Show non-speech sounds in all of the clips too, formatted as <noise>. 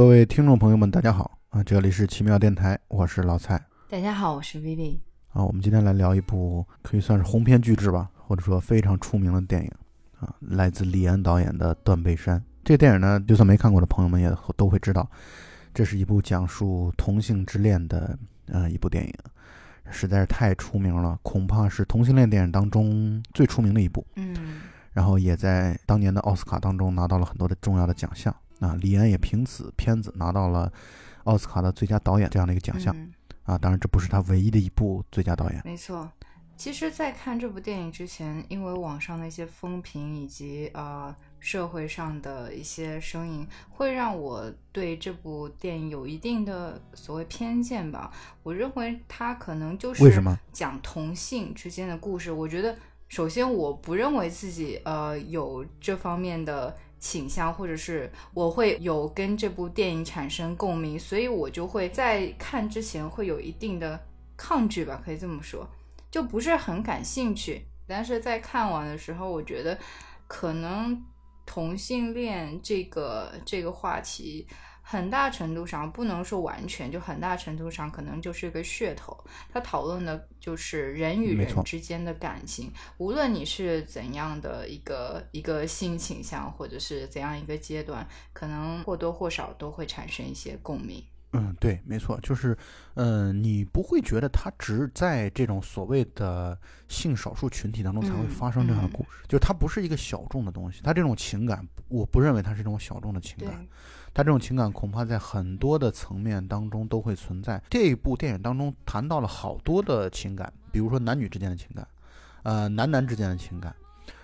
各位听众朋友们，大家好啊！这里是奇妙电台，我是老蔡大家好，我是 Vivi。啊。我们今天来聊一部可以算是鸿篇巨制吧，或者说非常出名的电影啊，来自李安导演的《断背山》。这个电影呢，就算没看过的朋友们也都会知道，这是一部讲述同性之恋的呃一部电影，实在是太出名了，恐怕是同性恋电影当中最出名的一部。嗯，然后也在当年的奥斯卡当中拿到了很多的重要的奖项。啊，李安也凭此片子拿到了奥斯卡的最佳导演这样的一个奖项。嗯啊，当然这不是他唯一的一部最佳导演。没错。其实，在看这部电影之前，因为网上的一些风评以及呃社会上的一些声音，会让我对这部电影有一定的所谓偏见吧。我认为它可能就是为什么讲同性之间的故事。我觉得，首先我不认为自己呃有这方面的倾向，或者是我会有跟这部电影产生共鸣，所以我就会在看之前会有一定的抗拒吧，可以这么说，就不是很感兴趣。但是在看完的时候，我觉得可能同性恋这个这个话题。很大程度上不能说完全，就很大程度上可能就是一个噱头。他讨论的就是人与人之间的感情，无论你是怎样的一个一个性倾向，或者是怎样一个阶段，可能或多或少都会产生一些共鸣。嗯，对，没错，就是，嗯、你不会觉得它只在这种所谓的性少数群体当中才会嗯发生这样的嗯故事，就是它不是一个小众的东西，它这种情感，我不认为它是这种小众的情，感，它这种情感恐怕在很多的层面当中都会存在。这部电影当中谈到了好多的情感，比如说男女之间的情感，呃，男男之间的情感，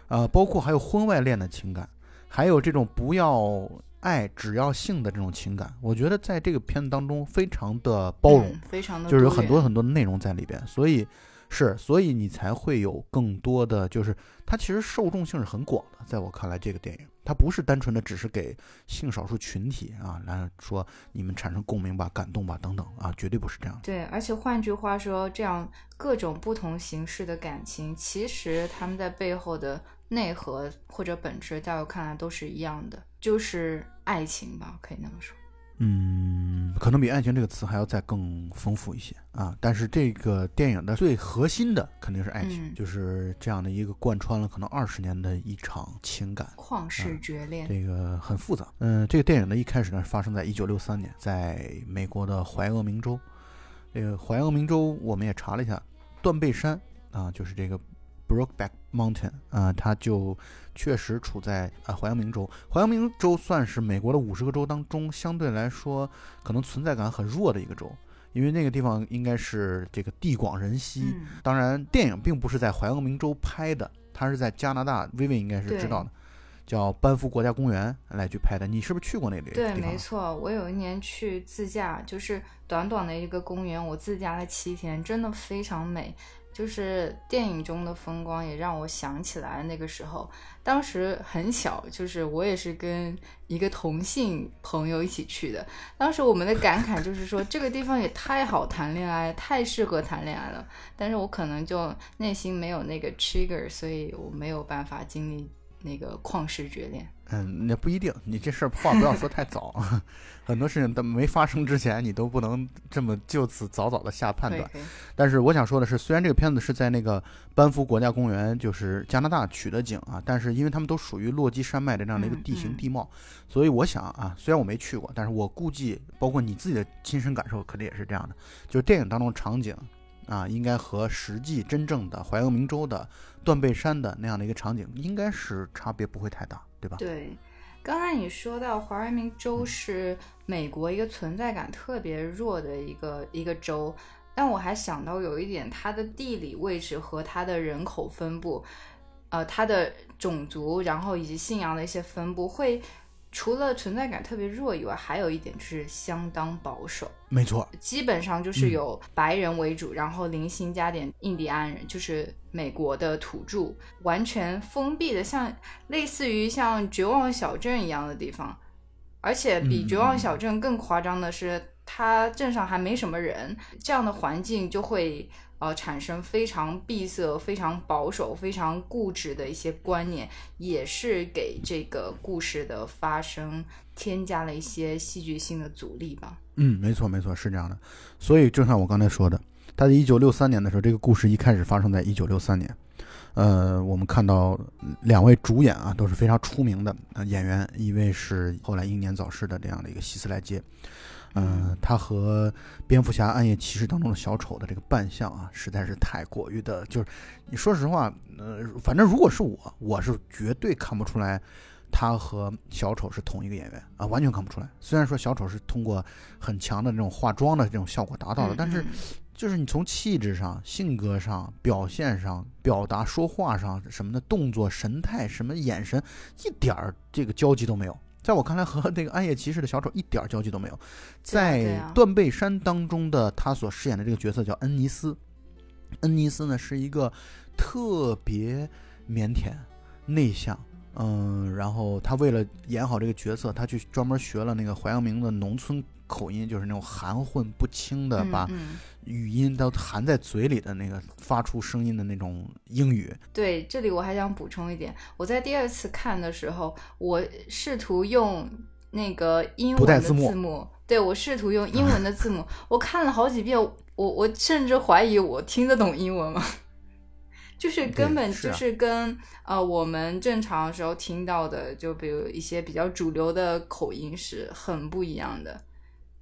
呃，包括还有婚外恋的情感，还有这种不要爱只要性的这种情感。我觉得在这个片子当中非常的包容，嗯非常的就是有很多很多的内容在里边，所以是，所以你才会有更多的，就是它其实受众性是很广的。在我看来，这个电影它不是单纯的只是给性少数群体啊来说你们产生共鸣吧、感动吧等等啊，绝对不是这样。对，而且换句话说，这样各种不同形式的感情，其实他们在背后的内核或者本质，在我看来都是一样的，就是爱情吧，可以那么说。嗯，可能比爱情这个词还要再更丰富一些啊。但是这个电影的最核心的肯定是爱情，嗯就是这样的一个贯穿了可能二十年的一场情感。旷世绝恋，这个很复杂。嗯，这个电影呢一开始呢是发生在一九六三年，在美国的怀俄明州。这个怀俄明州我们也查了一下，断背山啊，就是这个 Brokeback Mountain 啊，它就确实处在啊怀俄明州。怀俄明州算是美国的五十个州当中相对来说可能存在感很弱的一个州，因为那个地方应该是这个地广人稀。嗯，当然，电影并不是在怀俄明州拍的，它是在加拿大，薇薇应该是知道的，叫班夫国家公园来去拍的。你是不是去过那里？对，没错，我有一年去自驾，就是短短的一个公园，我自驾了七天，真的非常美。就是电影中的风光，也让我想起来那个时候，当时很小，就是我也是跟一个同性朋友一起去的。当时我们的感慨就是说，这个地方也太好谈恋爱，太适合谈恋爱了。但是我可能就内心没有那个 trigger，所以我没有办法经历那个旷世绝恋。嗯，那不一定。你这事儿话不要说太早，<laughs> 很多事情都没发生之前，你都不能这么就此早早的下判断。但是我想说的是，虽然这个片子是在那个班夫国家公园，就是加拿大取的景啊，但是因为他们都属于落基山脉的这样的一个嗯地形嗯地貌，所以我想啊，虽然我没去过，但是我估计，包括你自己的亲身感受，肯定也是这样的，就是电影当中的场景啊，应该和实际真正的怀俄明州的断背山的那样的一个场景，应该是差别不会太大，对吧？对，刚才你说到怀俄明州是美国一个存在感特别弱的一个一个州，但我还想到有一点，它的地理位置和它的人口分布，呃，它的种族，然后以及信仰的一些分布，会除了存在感特别弱以外，还有一点就是相当保守。没错，基本上就是嗯有白人为主，然后零星加点印第安人，就是美国的土著，完全封闭的，像类似于像绝望小镇一样的地方。而且比嗯绝望小镇更夸张的是，它镇上还没什么人，这样的环境就会呃产生非常闭塞、非常保守、非常固执的一些观念，也是给这个故事的发生添加了一些戏剧性的阻力吧。嗯，没错没错，是这样的。所以就像我刚才说的，他在一九六三年的时候，这个故事一开始发生在一九六三年。呃，我们看到两位主演啊都是非常出名的演员，一位是后来英年早逝的这样的一个希斯莱杰。嗯，他和蝙蝠侠、暗夜骑士当中的小丑的这个扮相啊，实在是太过于的，就是你说实话，呃，反正如果是我，我是绝对看不出来他和小丑是同一个演员啊，完全看不出来。虽然说小丑是通过很强的这种化妆的这种效果达到的，但是就是你从气质上、性格上、表现上、表达说话上什么的动作、神态、什么眼神，一点儿这个交集都没有。在我看来，和那个暗夜骑士的小丑一点交集都没有。在断背山当中的他所饰演的这个角色叫恩尼斯，恩尼斯呢是一个特别腼腆、内向，嗯，然后他为了演好这个角色，他去专门学了那个淮阳明的农村口音，就是那种含混不清的把。语音都含在嘴里的那个发出声音的那种英语。对，这里我还想补充一点，我在第二次看的时候，我试图用那个英文的字幕，对我试图用英文的字幕，<laughs> 我看了好几遍，我我甚至怀疑我听得懂英文吗？<laughs> 就是根本就是跟呃我们正常时候听到的，就比如一些比较主流的口音是很不一样的，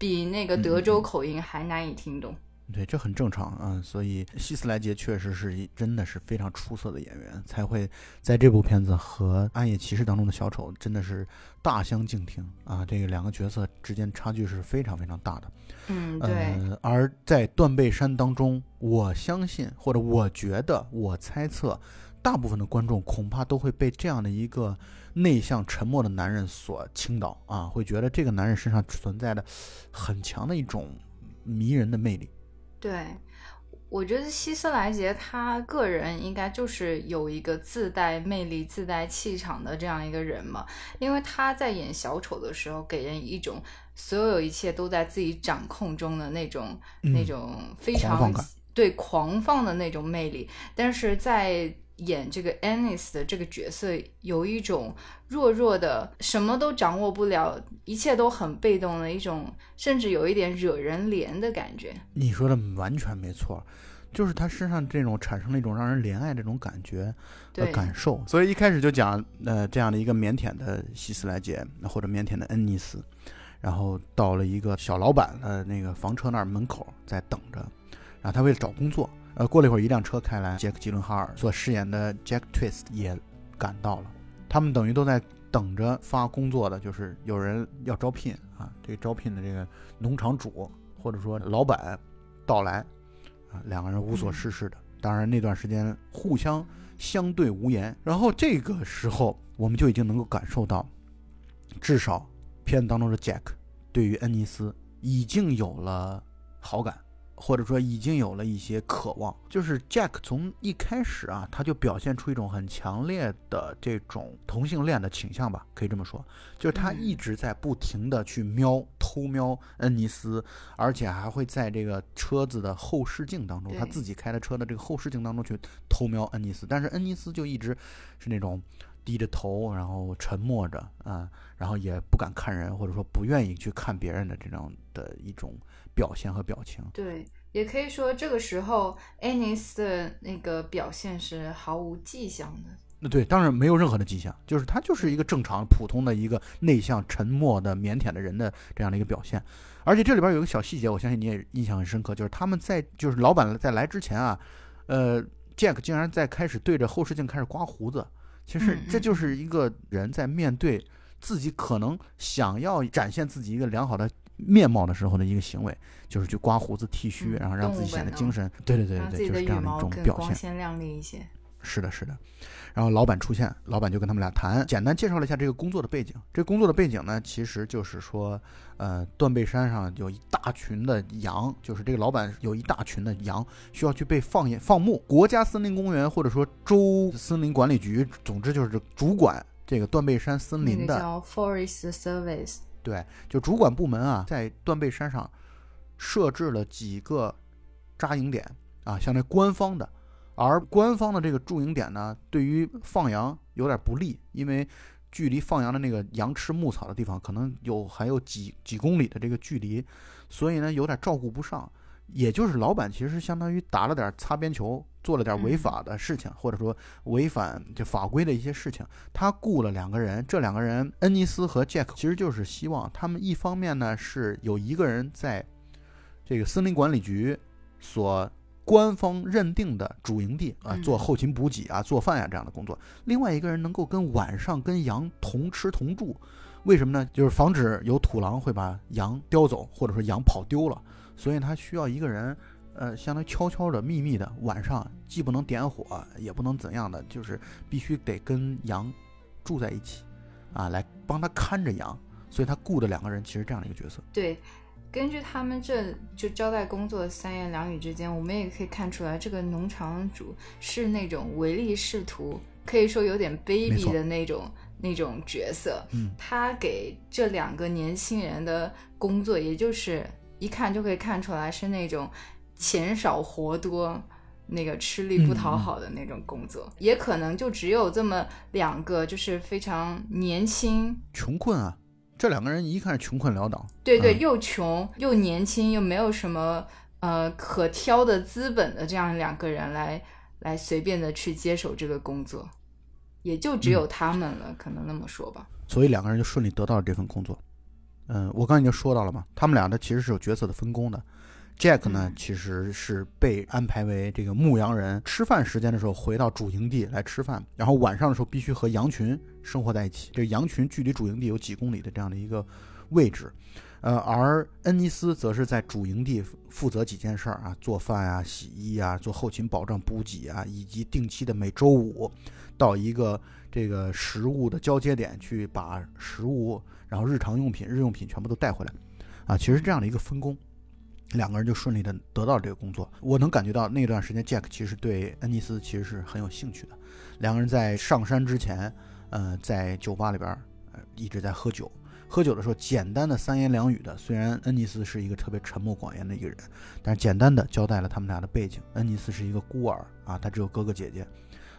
比那个德州口音还难以听懂。对，这很正常啊，所以希斯莱杰确实是一真的是非常出色的演员，才会在这部片子和《暗夜骑士》当中的小丑真的是大相径庭啊，这个两个角色之间差距是非常非常大的。嗯，对。而在《断背山》当中，我相信或者我觉得，我猜测，大部分的观众恐怕都会被这样的一个内向沉默的男人所倾倒啊，会觉得这个男人身上存在的很强的一种迷人的魅力。对，我觉得希斯莱杰他个人应该就是有一个自带魅力、自带气场的这样一个人嘛，因为他在演小丑的时候，给人一种所有一切都在自己掌控中的那种、那种非常对狂放的那种魅力，但是在。演这个 Anis 的这个角色，有一种弱弱的，什么都掌握不了，一切都很被动的一种，甚至有一点惹人怜的感觉。你说的完全没错，就是他身上这种产生了一种让人怜爱这种感觉的感受。所以一开始就讲，呃，这样的一个腼腆的希斯莱杰，或者腼腆的恩尼斯，然后到了一个小老板的那个房车那儿门口在等着，然后他为了找工作。呃，过了一会儿，一辆车开来，杰克·吉伦哈尔所饰演的 Jack Twist 也赶到了。他们等于都在等着发工作的，就是有人要招聘啊，这个招聘的这个农场主或者说老板到来啊，两个人无所事事的。当然那段时间互相相对无言。然后这个时候，我们就已经能够感受到，至少片子当中的 Jack 对于恩尼斯已经有了好感。或者说已经有了一些渴望，就是 Jack 从一开始啊，他就表现出一种很强烈的这种同性恋的倾向吧，可以这么说，就是他一直在不停的去瞄、偷瞄恩尼斯，而且还会在这个车子的后视镜当中，他自己开的车的这个后视镜当中去偷瞄恩尼斯，但是恩尼斯就一直是那种低着头，然后沉默着啊，然后也不敢看人，或者说不愿意去看别人的这样的一种。表现和表情，对，也可以说这个时候，Anis 的那个表现是毫无迹象的。那对，当然没有任何的迹象，就是他就是一个正常、普通的一个内向、沉默的、腼腆的人的这样的一个表现。而且这里边有个小细节，我相信你也印象很深刻，就是他们在就是老板在来之前啊，呃，Jack 竟然在开始对着后视镜开始刮胡子。其实这就是一个人在面对自己可能想要展现自己一个良好的。面貌的时候的一个行为，就是去刮胡子、剃须，然后让自己显得精神。对对对对，就是这样的一种表现。光鲜亮丽一些。是的，是的。然后老板出现，老板就跟他们俩谈，简单介绍了一下这个工作的背景。这工作的背景呢，其实就是说，呃，断背山上有一大群的羊，就是这个老板有一大群的羊需要去被放眼放牧。国家森林公园或者说州森林管理局，总之就是主管这个断背山森林的叫 Forest Service。对，就主管部门啊，在断背山上设置了几个扎营点啊，像那官方的。而官方的这个驻营点呢，对于放羊有点不利，因为距离放羊的那个羊吃牧草的地方，可能有还有几几公里的这个距离，所以呢，有点照顾不上。也就是老板其实相当于打了点擦边球，做了点违法的事情，或者说违反就法规的一些事情。他雇了两个人，这两个人恩尼斯和 Jack，其实就是希望他们一方面呢是有一个人在这个森林管理局所。官方认定的主营地啊，做后勤补给啊、做饭呀这样的工作。另外一个人能够跟晚上跟羊同吃同住，为什么呢？就是防止有土狼会把羊叼走，或者说羊跑丢了。所以他需要一个人，呃，相当于悄悄的、秘密的，晚上既不能点火，也不能怎样的，就是必须得跟羊住在一起，啊，来帮他看着羊。所以他雇的两个人其实这样的一个角色。对。根据他们这就交代工作的三言两语之间，我们也可以看出来，这个农场主是那种唯利是图，可以说有点卑鄙的那种那种角色。嗯，他给这两个年轻人的工作，也就是一看就可以看出来是那种钱少活多、那个吃力不讨好的那种工作，也可能就只有这么两个，就是非常年轻、穷困啊。这两个人一看是穷困潦倒，对对，又穷又年轻，又没有什么呃可挑的资本的这样两个人来来随便的去接手这个工作，也就只有他们了，可能那么说吧。所以两个人就顺利得到了这份工作。嗯，我刚才已经说到了嘛，他们俩呢其实是有角色的分工的。Jack 呢，其实是被安排为这个牧羊人，吃饭时间的时候回到主营地来吃饭，然后晚上的时候必须和羊群生活在一起。这羊群距离主营地有几公里的这样的一个位置，呃，而恩尼斯则是在主营地负责几件事儿啊，做饭啊、洗衣啊、做后勤保障、补给啊，以及定期的每周五到一个这个食物的交接点去把食物，然后日常用品、日用品全部都带回来，啊，其实这样的一个分工。两个人就顺利的得到了这个工作，我能感觉到那段时间，Jack 其实对恩尼斯其实是很有兴趣的。两个人在上山之前，呃，在酒吧里边，呃，一直在喝酒。喝酒的时候，简单的三言两语的，虽然恩尼斯是一个特别沉默寡言的一个人，但是简单的交代了他们俩的背景。恩尼斯是一个孤儿啊，他只有哥哥姐姐，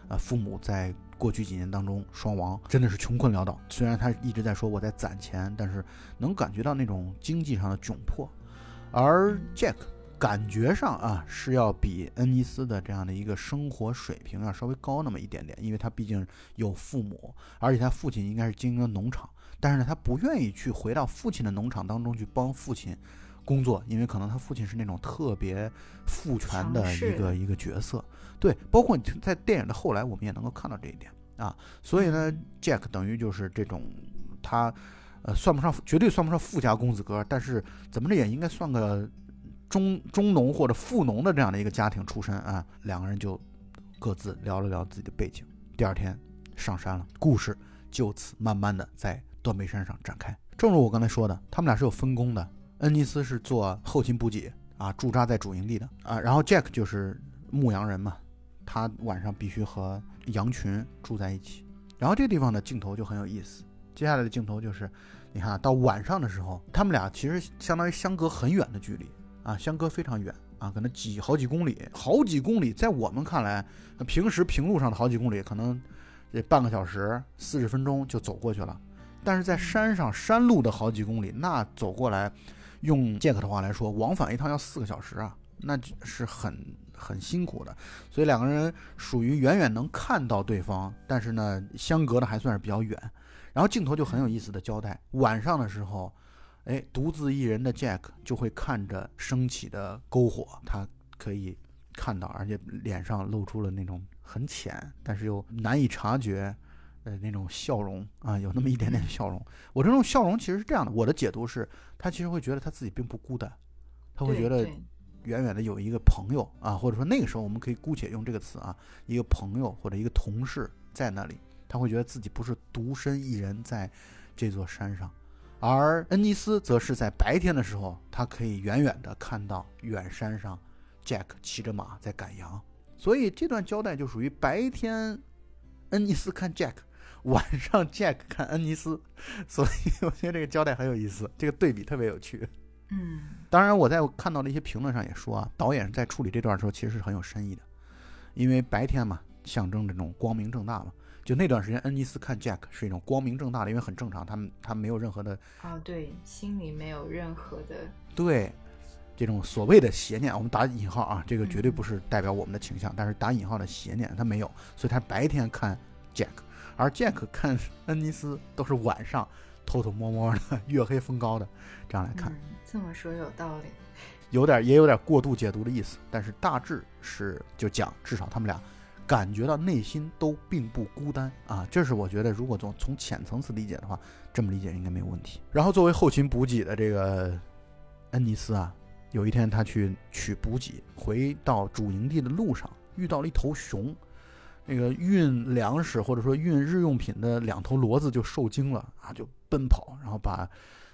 啊，父母在过去几年当中双亡，真的是穷困潦倒。虽然他一直在说我在攒钱，但是能感觉到那种经济上的窘迫。而 Jack 感觉上啊是要比恩尼斯的这样的一个生活水平要稍微高那么一点点，因为他毕竟有父母，而且他父亲应该是经营农场，但是呢，他不愿意去回到父亲的农场当中去帮父亲工作，因为可能他父亲是那种特别父权的一个一个角色。对，包括你在电影的后来，我们也能够看到这一点啊。所以呢，Jack 等于就是这种他。呃，算不上，绝对算不上富家公子哥，但是怎么着也应该算个中中农或者富农的这样的一个家庭出身啊。两个人就各自聊了聊自己的背景。第二天上山了，故事就此慢慢的在断背山上展开。正如我刚才说的，他们俩是有分工的。恩尼斯是做后勤补给啊，驻扎在主营地的啊，然后 Jack 就是牧羊人嘛，他晚上必须和羊群住在一起。然后这个地方的镜头就很有意思，接下来的镜头就是。你看到晚上的时候，他们俩其实相当于相隔很远的距离啊，相隔非常远啊，可能几好几公里，好几公里，在我们看来，平时平路上的好几公里，可能这半个小时、四十分钟就走过去了。但是在山上山路的好几公里，那走过来，用杰克的话来说，往返一趟要四个小时啊，那是很很辛苦的。所以两个人属于远远能看到对方，但是呢，相隔的还算是比较远。然后镜头就很有意思的交代，晚上的时候，哎，独自一人的 Jack 就会看着升起的篝火，他可以看到，而且脸上露出了那种很浅，但是又难以察觉，呃，那种笑容啊，有那么一点点笑容。我这种笑容其实是这样的，我的解读是，他其实会觉得他自己并不孤单，他会觉得远远的有一个朋友啊，或者说那个时候我们可以姑且用这个词啊，一个朋友或者一个同事在那里。他会觉得自己不是独身一人在这座山上，而恩尼斯则是在白天的时候，他可以远远的看到远山上，Jack 骑着马在赶羊。所以这段交代就属于白天恩尼斯看 Jack，晚上 Jack 看恩尼斯。所以我觉得这个交代很有意思，这个对比特别有趣。嗯，当然，我在看到的一些评论上也说啊，导演在处理这段的时候其实是很有深意的，因为白天嘛，象征这种光明正大嘛。就那段时间，恩尼斯看 Jack 是一种光明正大的，因为很正常，他们他没有任何的啊，对，心里没有任何的对这种所谓的邪念，我们打引号啊，这个绝对不是代表我们的倾向，但是打引号的邪念他没有，所以他白天看 Jack，而 Jack 看恩尼斯都是晚上偷偷摸摸的、月黑风高的这样来看。嗯，这么说有道理。有点也有点过度解读的意思，但是大致是就讲，至少他们俩感觉到内心都并不孤单啊，这是我觉得如果从从浅层次理解的话，这么理解应该没有问题。然后作为后勤补给的这个恩尼斯啊，有一天他去取补给，回到主营地的路上遇到了一头熊，那个运粮食或者说运日用品的两头骡子就受惊了啊，就奔跑，然后把。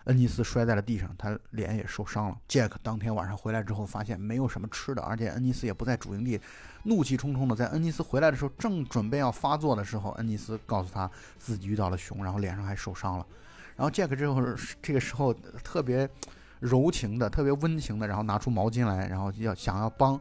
恩尼斯摔在了地上，他脸也受伤了。杰克当天晚上回来之后，发现没有什么吃的，而且恩尼斯也不在主营地，怒气冲冲的在恩尼斯回来的时候，正准备要发作的时候，恩尼斯告诉他自己遇到了熊，然后脸上还受伤了。然后杰克之后这个时候特别柔情的、特别温情的，然后拿出毛巾来，然后要想要帮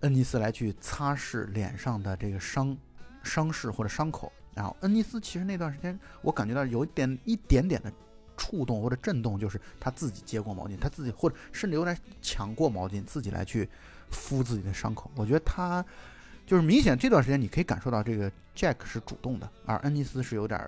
恩尼斯来去擦拭脸上的这个伤伤势或者伤口。然后恩尼斯其实那段时间我感觉到有一点一点点的。触动或者震动，就是他自己接过毛巾，他自己或者甚至有点抢过毛巾，自己来去敷自己的伤口。我觉得他就是明显这段时间你可以感受到这个 Jack 是主动的，而恩尼斯是有点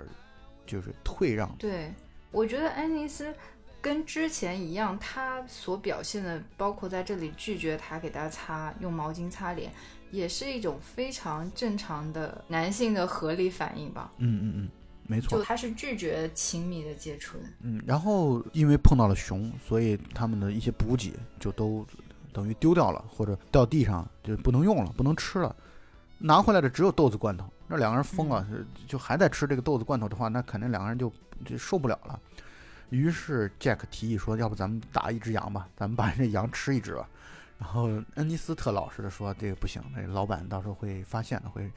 就是退让。对，我觉得恩尼斯跟之前一样，他所表现的，包括在这里拒绝他给他擦用毛巾擦脸，也是一种非常正常的男性的合理反应吧。嗯嗯嗯。没错，就他是拒绝亲密的接触的。嗯，然后因为碰到了熊，所以他们的一些补给就都等于丢掉了，或者掉地上就不能用了，不能吃了。拿回来的只有豆子罐头。那两个人疯了，就还在吃这个豆子罐头的话，那肯定两个人就就受不了了。于是 Jack 提议说：“要不咱们打一只羊吧，咱们把这羊吃一只吧。”然后恩尼斯特老实的说：“这个不行，那老板到时候会发现的，会。”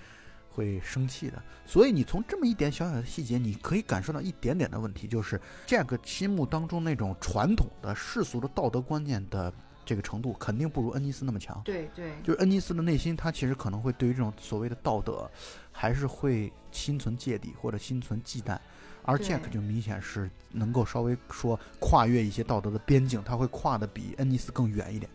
会生气的，所以你从这么一点小小的细节，你可以感受到一点点的问题，就是 Jack 心目当中那种传统的世俗的道德观念的这个程度，肯定不如恩尼斯那么强。对对，就是恩尼斯的内心，他其实可能会对于这种所谓的道德，还是会心存芥蒂或者心存忌惮，而 Jack 就明显是能够稍微说跨越一些道德的边境，他会跨的比恩尼斯更远一点。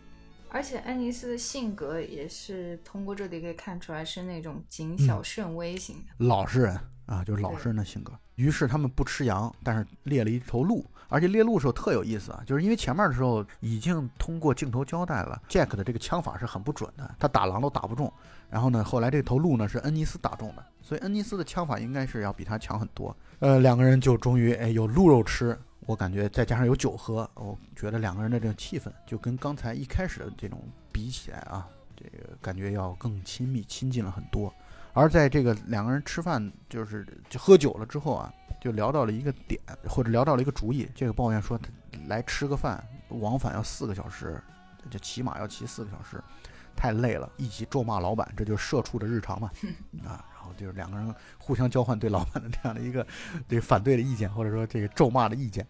而且安妮斯的性格也是通过这里可以看出来，是那种谨小慎微型的老实人啊，就是老实人的性格。于是他们不吃羊，但是猎了一头鹿，而且猎鹿的时候特有意思啊，就是因为前面的时候已经通过镜头交代了，Jack 的这个枪法是很不准的，他打狼都打不中。然后呢，后来这头鹿呢是恩尼斯打中的，所以恩尼斯的枪法应该是要比他强很多。呃，两个人就终于哎有鹿肉吃。我感觉再加上有酒喝，我觉得两个人的这个气氛就跟刚才一开始的这种比起来啊，这个感觉要更亲密、亲近了很多。而在这个两个人吃饭，就是就喝酒了之后啊，就聊到了一个点，或者聊到了一个主意。这个抱怨说，来吃个饭，往返要四个小时，就起码要骑四个小时，太累了，一起咒骂老板，这就是社畜的日常嘛，<laughs> 啊。就是两个人互相交换对老板的这样的一个对反对的意见，或者说这个咒骂的意见。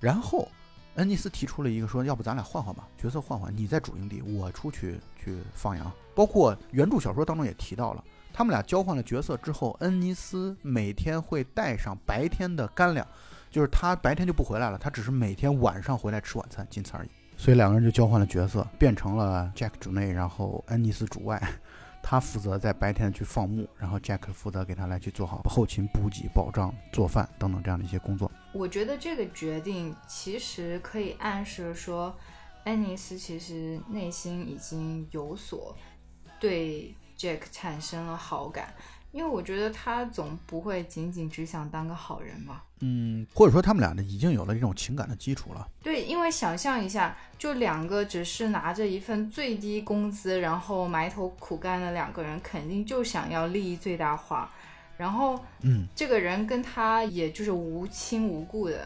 然后恩尼斯提出了一个说：“要不咱俩换换吧，角色换换，你在主营地，我出去去放羊。”包括原著小说当中也提到了，他们俩交换了角色之后，恩尼斯每天会带上白天的干粮，就是他白天就不回来了，他只是每天晚上回来吃晚餐，仅此而已。所以两个人就交换了角色，变成了 Jack 主内，然后恩尼斯主外。他负责在白天去放牧，然后 Jack 负责给他来去做好后勤补给、保障、做饭等等这样的一些工作。我觉得这个决定其实可以暗示说，安妮斯其实内心已经有所对 Jack 产生了好感。因为我觉得他总不会仅仅只想当个好人吧。嗯，或者说他们俩呢已经有了这种情感的基础了。对，因为想象一下，就两个只是拿着一份最低工资，然后埋头苦干的两个人，肯定就想要利益最大化。然后，嗯，这个人跟他也就是无亲无故的。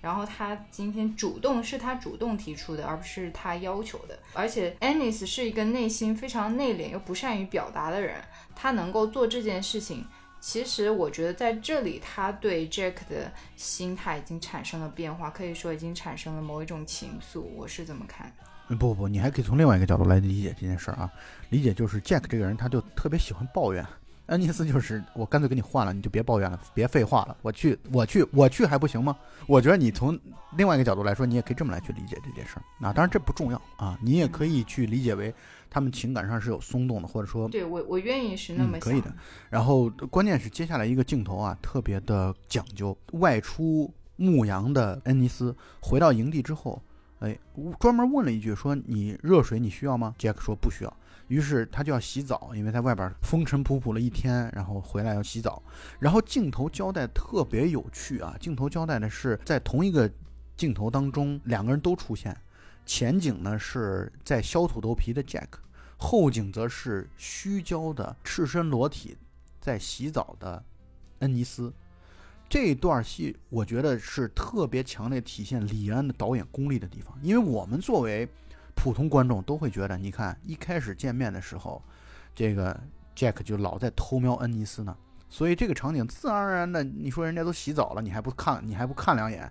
然后他今天主动是他主动提出的，而不是他要求的。而且，Anis 是一个内心非常内敛又不善于表达的人，他能够做这件事情，其实我觉得在这里，他对 Jack 的心态已经产生了变化，可以说已经产生了某一种情愫。我是怎么看。不不不，你还可以从另外一个角度来理解这件事儿啊。理解就是 Jack 这个人，他就特别喜欢抱怨。恩尼斯就是我干脆给你换了，你就别抱怨了，别废话了，我去，我去，我去还不行吗？我觉得你从另外一个角度来说，你也可以这么来去理解这件事儿啊。当然这不重要啊，你也可以去理解为他们情感上是有松动的，或者说对我我愿意是那么想、可以的。然后关键是接下来一个镜头啊，特别的讲究。外出牧羊的恩尼斯回到营地之后，哎，专门问了一句说：“你热水你需要吗？”杰克说：“不需要。”于是他就要洗澡，因为在外边风尘仆仆了一天，然后回来要洗澡。然后镜头交代特别有趣啊，镜头交代的是在同一个镜头当中，两个人都出现。前景呢是在削土豆皮的 Jack，后景则是虚焦的赤身裸体在洗澡的恩尼斯。这段戏我觉得是特别强烈体现李安的导演功力的地方，因为我们作为普通观众都会觉得，你看一开始见面的时候，这个 Jack 就老在偷瞄恩尼斯呢，所以这个场景自然而然的，你说人家都洗澡了，你还不看，你还不看两眼，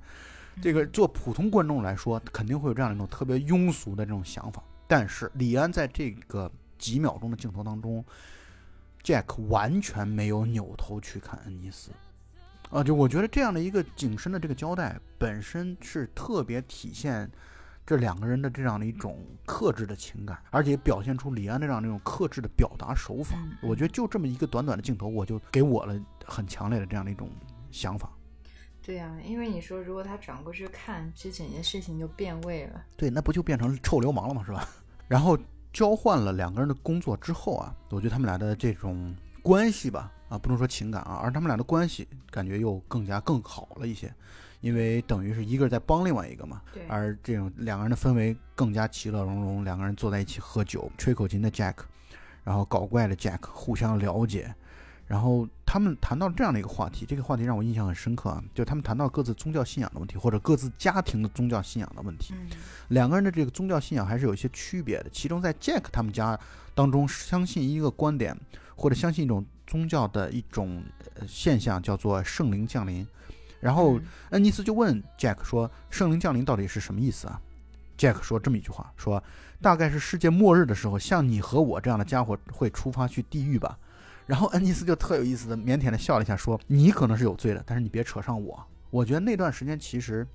这个做普通观众来说，肯定会有这样一种特别庸俗的这种想法。但是李安在这个几秒钟的镜头当中，Jack 完全没有扭头去看恩尼斯，啊，就我觉得这样的一个景深的这个交代，本身是特别体现。这两个人的这样的一种克制的情感，而且表现出李安这样的一种克制的表达手法，我觉得就这么一个短短的镜头，我就给我了很强烈的这样的一种想法。对呀，因为你说如果他转过去看，这整件事情就变味了。对，那不就变成臭流氓了吗？是吧？<laughs> 然后交换了两个人的工作之后啊，我觉得他们俩的这种关系吧，啊，不能说情感啊，而他们俩的关系感觉又更加更好了一些。因为等于是一个在帮另外一个嘛，对而这种两个人的氛围更加其乐融融，两个人坐在一起喝酒，吹口琴的 Jack，然后搞怪的 Jack，互相了解，然后他们谈到这样的一个话题，这个话题让我印象很深刻啊，就他们谈到各自宗教信仰的问题，或者各自家庭的宗教信仰的问题，两个人的这个宗教信仰还是有一些区别的，其中在 Jack 他们家当中，相信一个观点，或者相信一种宗教的一种现象，叫做圣灵降临。然后恩尼斯就问 Jack 说：“圣灵降临到底是什么意思啊？”Jack 说这么一句话：“说大概是世界末日的时候，像你和我这样的家伙会出发去地狱吧。”然后恩尼斯就特有意思的腼腆的笑了一下，说：“你可能是有罪的，但是你别扯上我。”我觉得那段时间其实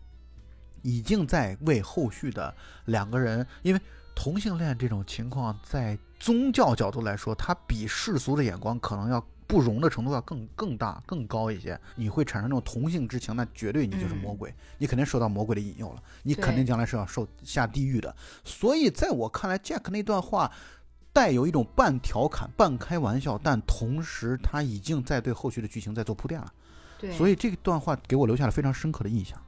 已经在为后续的两个人，因为同性恋这种情况，在宗教角度来说，它比世俗的眼光可能要。不容的程度要更更大更高一些，你会产生那种同性之情，那绝对你就是魔鬼，你肯定受到魔鬼的引诱了，你肯定将来是要受下地狱的。所以在我看来，Jack 那段话带有一种半调侃、半开玩笑，但同时他已经在对后续的剧情在做铺垫了。对，所以这段话给我留下了非常深刻的印象。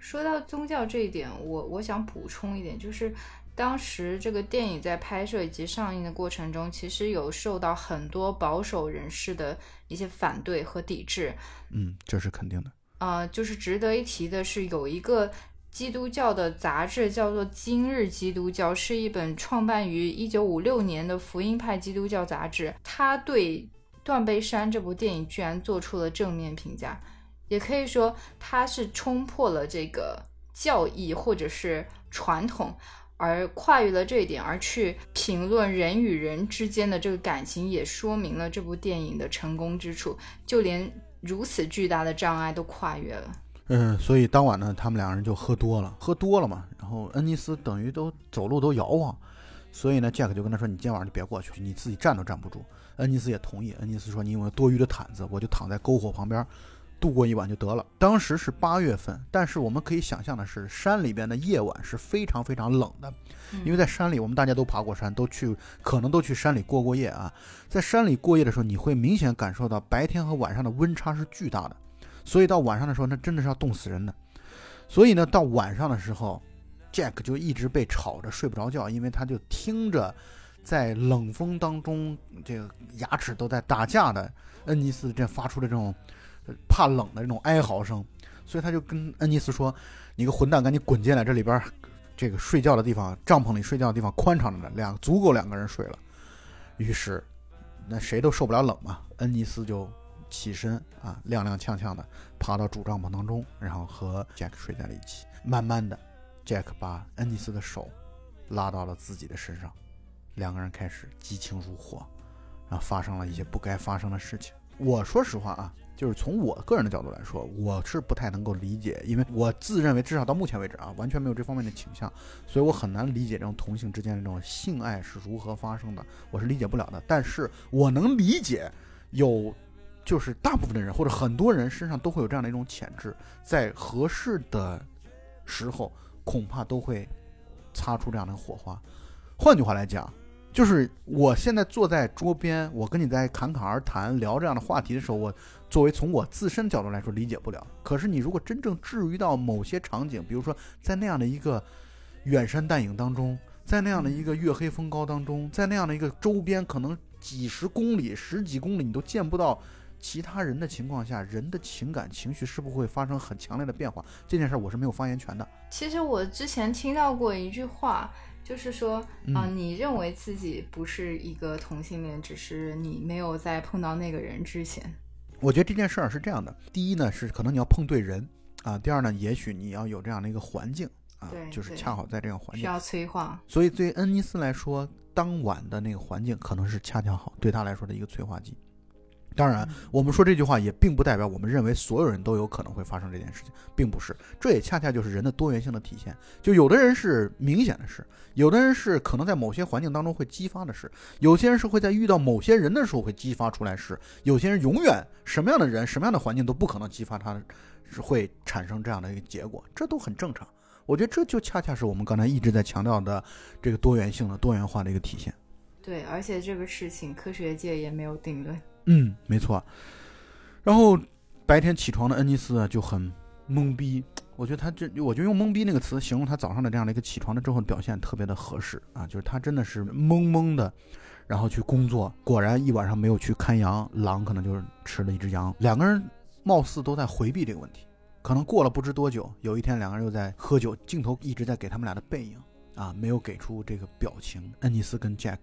说到宗教这一点，我我想补充一点，就是。当时这个电影在拍摄以及上映的过程中，其实有受到很多保守人士的一些反对和抵制。嗯，这是肯定的。啊，就是值得一提的是，有一个基督教的杂志叫做《今日基督教》，是一本创办于一九五六年的福音派基督教杂志。他对《断背山》这部电影居然做出了正面评价，也可以说他是冲破了这个教义或者是传统。而跨越了这一点，而去评论人与人之间的这个感情，也说明了这部电影的成功之处。就连如此巨大的障碍都跨越了。嗯，所以当晚呢，他们两人就喝多了，喝多了嘛。然后恩尼斯等于都走路都摇晃，所以呢，杰克就跟他说：“你今天晚上就别过去，你自己站都站不住。”恩尼斯也同意。恩尼斯说：“你有多余的毯子，我就躺在篝火旁边。”度过一晚就得了。当时是八月份，但是我们可以想象的是，山里边的夜晚是非常非常冷的，因为在山里，我们大家都爬过山，都去，可能都去山里过过夜啊。在山里过夜的时候，你会明显感受到白天和晚上的温差是巨大的，所以到晚上的时候，那真的是要冻死人的。所以呢，到晚上的时候，Jack 就一直被吵着睡不着觉，因为他就听着在冷风当中，这个牙齿都在打架的恩尼斯这发出的这种。怕冷的这种哀嚎声，所以他就跟恩尼斯说：“你个混蛋，赶紧滚进来！这里边这个睡觉的地方，帐篷里睡觉的地方宽敞着呢，两足够两个人睡了。”于是，那谁都受不了冷嘛，恩尼斯就起身啊，踉踉跄跄的爬到主帐篷当中，然后和 Jack 睡在了一起。慢慢的，Jack 把恩尼斯的手拉到了自己的身上，两个人开始激情如火，然后发生了一些不该发生的事情。我说实话啊，就是从我个人的角度来说，我是不太能够理解，因为我自认为至少到目前为止啊，完全没有这方面的倾向，所以我很难理解这种同性之间的这种性爱是如何发生的，我是理解不了的。但是我能理解有。就是大部分的人或者很多人身上都会有这样的一种潜质，在合适的时候，恐怕都会擦出这样的火花。换句话来讲，就是我现在坐在桌边，我跟你在侃侃而谈聊这样的话题的时候，我作为从我自身角度来说理解不了。可是你如果真正置于到某些场景，比如说在那样的一个远山淡影当中，在那样的一个月黑风高当中，在那样的一个周边可能几十公里、十几公里你都见不到。其他人的情况下，人的情感情绪是不是会发生很强烈的变化？这件事我是没有发言权的。其实我之前听到过一句话，就是说啊，你认为自己不是一个同性恋，只是你没有在碰到那个人之前。我觉得这件事儿是这样的：第一呢，是可能你要碰对人啊；第二呢，也许你要有这样的一个环境啊，就是恰好在这样环境需要催化。所以对恩尼斯来说，当晚的那个环境可能是恰恰好对他来说的一个催化剂。当然，我们说这句话也并不代表我们认为所有人都有可能会发生这件事情，并不是。这也恰恰就是人的多元性的体现。就有的人是明显的事，有的人是可能在某些环境当中会激发的事，有些人是会在遇到某些人的时候会激发出来事，有些人永远什么样的人、什么样的环境都不可能激发他，是会产生这样的一个结果，这都很正常。我觉得这就恰恰是我们刚才一直在强调的这个多元性的多元化的一个体现。对，而且这个事情科学界也没有定论。嗯，没错。然后白天起床的恩尼斯就很懵逼，我觉得他这，我就用“懵逼”那个词形容他早上的这样的一个起床的之后的表现特别的合适啊，就是他真的是懵懵的，然后去工作，果然一晚上没有去看羊，狼可能就是吃了一只羊。两个人貌似都在回避这个问题，可能过了不知多久，有一天两个人又在喝酒，镜头一直在给他们俩的背影啊，没有给出这个表情。恩尼斯跟 Jack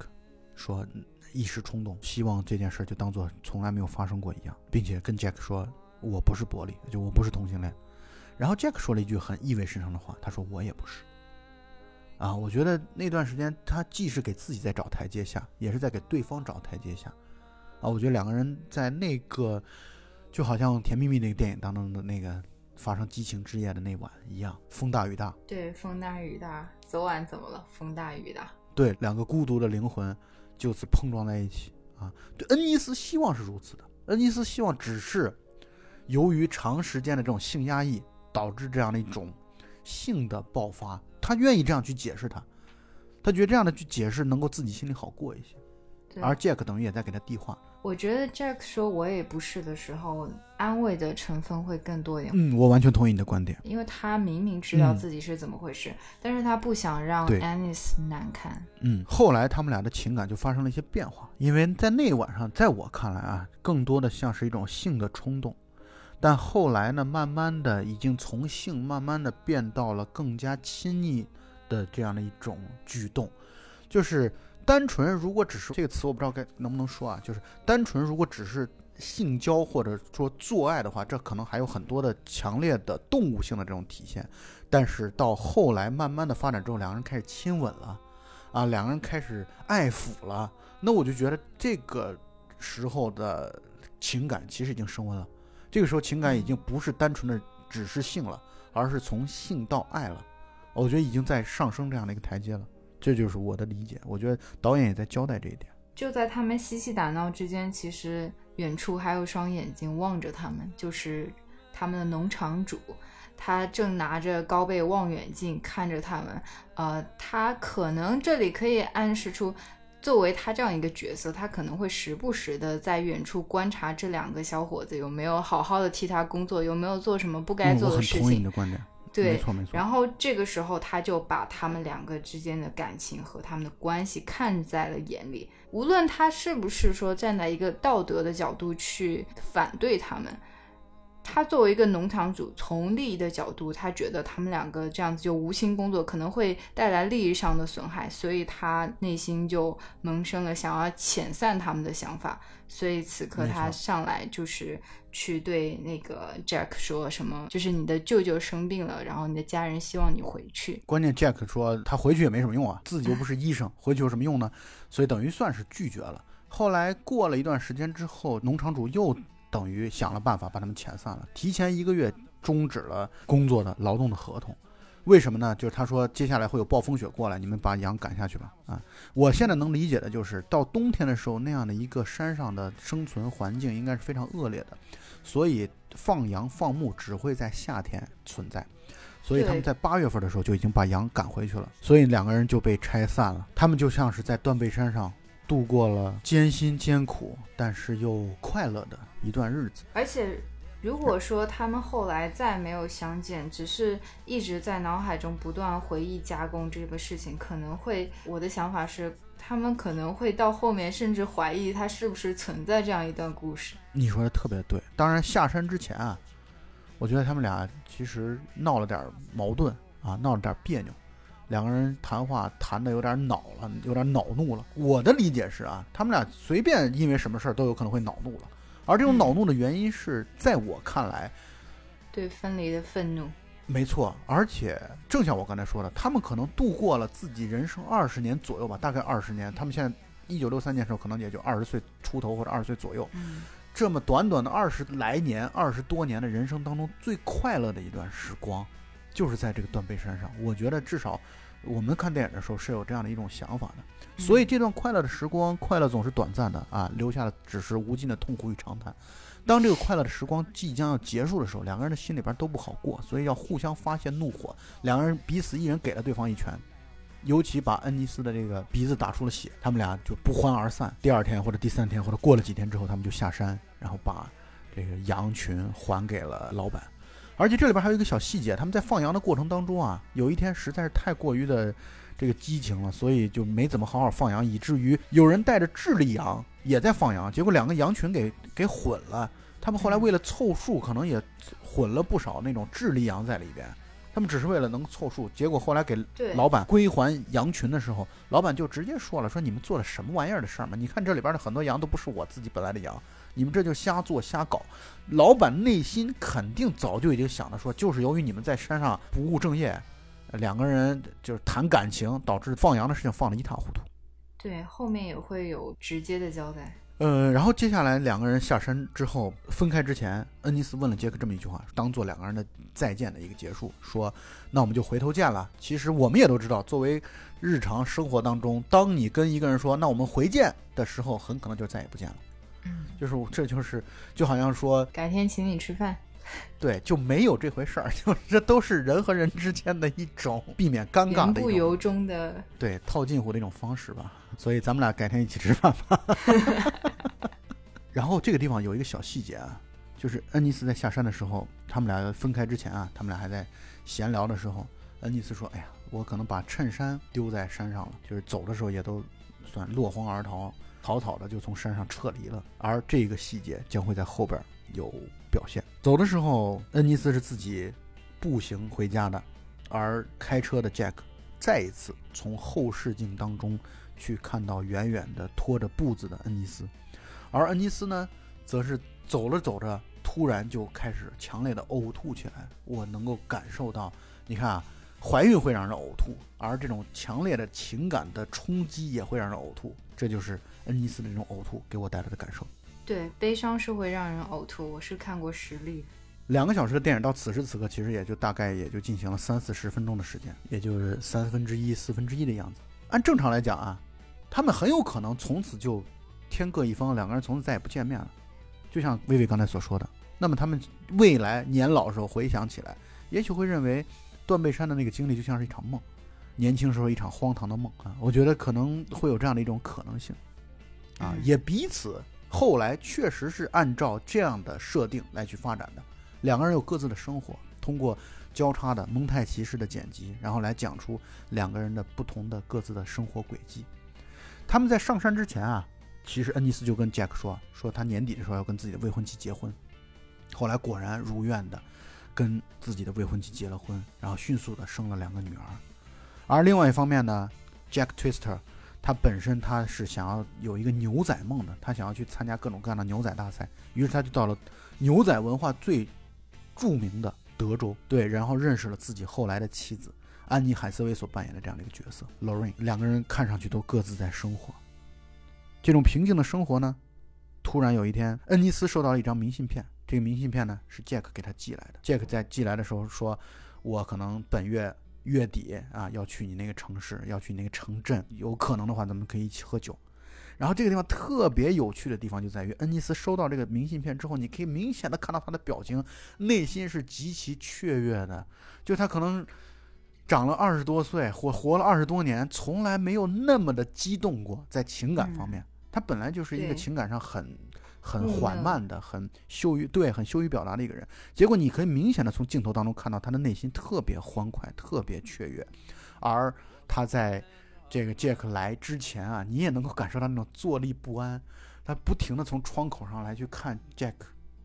说。一时冲动，希望这件事就当做从来没有发生过一样，并且跟 Jack 说：“我不是伯利，就我不是同性恋。”然后 Jack 说了一句很意味深长的话，他说：“我也不是。”啊，我觉得那段时间他既是给自己在找台阶下，也是在给对方找台阶下。啊，我觉得两个人在那个就好像《甜蜜蜜》那个电影当中的那个发生激情之夜的那晚一样，风大雨大。对，风大雨大。昨晚怎么了？风大雨大。对，两个孤独的灵魂。就此碰撞在一起啊！对，恩尼斯希望是如此的。恩尼斯希望只是由于长时间的这种性压抑导致这样的一种性的爆发，他愿意这样去解释他，他觉得这样的去解释能够自己心里好过一些。而 Jack 等于也在给他递话。我觉得 Jack 说我也不是的时候，安慰的成分会更多一点。嗯，我完全同意你的观点，因为他明明知道自己是怎么回事，但是他不想让 Anis 难堪。嗯，后来他们俩的情感就发生了一些变化，因为在那晚上，在我看来啊，更多的像是一种性的冲动，但后来呢，慢慢的已经从性慢慢的变到了更加亲密的这样的一种举动，就是。单纯如果只是这个词，我不知道该能不能说啊，就是单纯如果只是性交或者说做爱的话，这可能还有很多的强烈的动物性的这种体现。但是到后来慢慢的发展之后，两个人开始亲吻了，啊，两个人开始爱抚了，那我就觉得这个时候的情感其实已经升温了。这个时候情感已经不是单纯的只是性了，而是从性到爱了，我觉得已经在上升这样的一个台阶了。这就是我的理解，我觉得导演也在交代这一点。就在他们嬉戏打闹之间，其实远处还有双眼睛望着他们，就是他们的农场主，他正拿着高倍望远镜看着他们。呃，他可能这里可以暗示出，作为他这样一个角色，他可能会时不时的在远处观察这两个小伙子有没有好好的替他工作，有没有做什么不该做的事情。我很同意你的观点。对，没错没错。然后这个时候，他就把他们两个之间的感情和他们的关系看在了眼里。无论他是不是说站在一个道德的角度去反对他们，他作为一个农场主，从利益的角度，他觉得他们两个这样子就无心工作，可能会带来利益上的损害，所以他内心就萌生了想要遣散他们的想法。所以此刻他上来就是去对那个 Jack 说什么，就是你的舅舅生病了，然后你的家人希望你回去。关键 Jack 说他回去也没什么用啊，自己又不是医生，回去有什么用呢？所以等于算是拒绝了。后来过了一段时间之后，农场主又等于想了办法把他们遣散了，提前一个月终止了工作的劳动的合同。为什么呢？就是他说接下来会有暴风雪过来，你们把羊赶下去吧。啊，我现在能理解的就是到冬天的时候，那样的一个山上的生存环境应该是非常恶劣的，所以放羊放牧只会在夏天存在。所以他们在八月份的时候就已经把羊赶回去了，所以两个人就被拆散了。他们就像是在断背山上度过了艰辛艰苦，但是又快乐的一段日子。而且，如果说他们后来再没有相见，只是一直在脑海中不断回忆加工这个事情，可能会，我的想法是，他们可能会到后面甚至怀疑他是不是存在这样一段故事。你说的特别对。当然下山之前啊，我觉得他们俩其实闹了点矛盾啊，闹了点别扭，两个人谈话谈的有点恼了，有点恼怒了。我的理解是啊，他们俩随便因为什么事儿都有可能会恼怒了，而这种嗯恼怒的原因是在我看来。对分离的愤怒，没错，而且正像我刚才说的，他们可能度过了自己人生二十年左右吧，大概二十年。他们现在一九六三年的时候，可能也就二十岁出头或者二十岁左右。嗯，这么短短的二十来年、二十多年的人生当中，最快乐的一段时光，就是在这个断背山上。我觉得至少我们看电影的时候是有这样的一种想法的。所以这段快乐的时光，快乐总是短暂的啊，留下的只是无尽的痛苦与长叹。当这个快乐的时光即将要结束的时候，两个人的心里边都不好过，所以要互相发泄怒火。两个人彼此一人给了对方一拳，尤其把恩尼斯的这个鼻子打出了血，他们俩就不欢而散。第二天或者第三天或者过了几天之后，他们就下山，然后把这个羊群还给了老板。而且这里边还有一个小细节，他们在放羊的过程当中啊，有一天实在是太过于的这个激情了，所以就没怎么好好放羊，以至于有人带着智利羊也在放羊，结果两个羊群给给混了。他们后来为了凑数，可能也混了不少那种智利羊在里边。他们只是为了能凑数，结果后来给，老板归还羊群的时候，老板就直接说了：“说你们做了什么玩意儿的事儿吗？你看这里边的很多羊都不是我自己本来的羊，你们这就瞎做瞎搞。”老板内心肯定早就已经想着说，就是由于你们在山上不务正业，呃两个人就是谈感情，导致放羊的事情放得一塌糊涂。对，后面也会有直接的交代。呃，然后接下来两个人下山之后分开之前，恩尼斯问了杰克这么一句话，当做两个人的再见的一个结束，说：“那我们就回头见了。”其实我们也都知道，作为日常生活当中，当你跟一个人说“那我们回见”的时候，很可能就再也不见了。嗯，就是这就是就好像说，改天请你吃饭。<laughs> 对，就没有这回事儿，<laughs> 就这都是人和人之间的一种避免尴尬的言不由衷的，对套近乎的一种方式吧。所以咱们俩改天一起吃饭吧。<laughs> 然后这个地方有一个小细节啊，就是恩尼斯在下山的时候，他们俩分开之前啊，他们俩还在闲聊的时候，恩尼斯说：“哎呀，我可能把衬衫丢在山上了，就是走的时候也都算落荒而逃，草草的就从山上撤离了。”而这个细节将会在后边有表现。走的时候，恩尼斯是自己步行回家的，而开车的 Jack 再一次从后视镜当中去看到远远的拖着步子的恩尼斯，而恩尼斯呢，则是走着走着，突然就开始强烈的呕吐起来。我能够感受到，你看啊，怀孕会让人呕吐，而这种强烈的情感的冲击也会让人呕吐，这就是恩尼斯的这种呕吐给我带来的感受。对，悲伤是会让人呕吐。我是看过实例。两个小时的电影到此时此刻，其实也就大概也就进行了三四十分钟的时间，也就是三分之一、四分之一的样子。按正常来讲啊，他们很有可能从此就天各一方，两个人从此再也不见面了。就像薇薇刚才所说的，那么他们未来年老的时候回想起来，也许会认为断背山的那个经历就像是一场梦，年轻时候一场荒唐的梦啊。我觉得可能会有这样的一种可能性啊，嗯也彼此后来确实是按照这样的设定来去发展的。两个人有各自的生活，通过交叉的蒙太奇式的剪辑，然后来讲出两个人的不同的各自的生活轨迹。他们在上山之前啊，其实恩尼斯就跟 Jack 说，说他年底的时候要跟自己的未婚妻结婚。后来果然如愿的跟自己的未婚妻结了婚，然后迅速的生了两个女儿。而另外一方面呢，Jack Twister 他本身他是想要有一个牛仔梦的，他想要去参加各种各样的牛仔大赛，于是他就到了牛仔文化最著名的德州，对，然后认识了自己后来的妻子安妮海瑟薇所扮演的这样的一个角色 Lorraine，两个人看上去都各自在生活。这种平静的生活呢，突然有一天，恩尼斯收到了一张明信片。这个明信片呢是 Jack 给他寄来的。Jack 在寄来的时候说：“我可能本月月底啊要去你那个城市，要去那个城镇，有可能的话咱们可以一起喝酒。”然后这个地方特别有趣的地方就在于，恩尼斯收到这个明信片之后，你可以明显的看到他的表情，内心是极其雀跃的。就他可能长了二十多岁，活活了二十多年，从来没有那么的激动过，在情感方面。他本来就是一个情感上很很缓慢的、很羞于对、很羞于表达的一个人。结果你可以明显的从镜头当中看到他的内心特别欢快、特别雀跃。而他在这个杰克来之前啊，你也能够感受到那种坐立不安。他不停的从窗口上来去看 Jack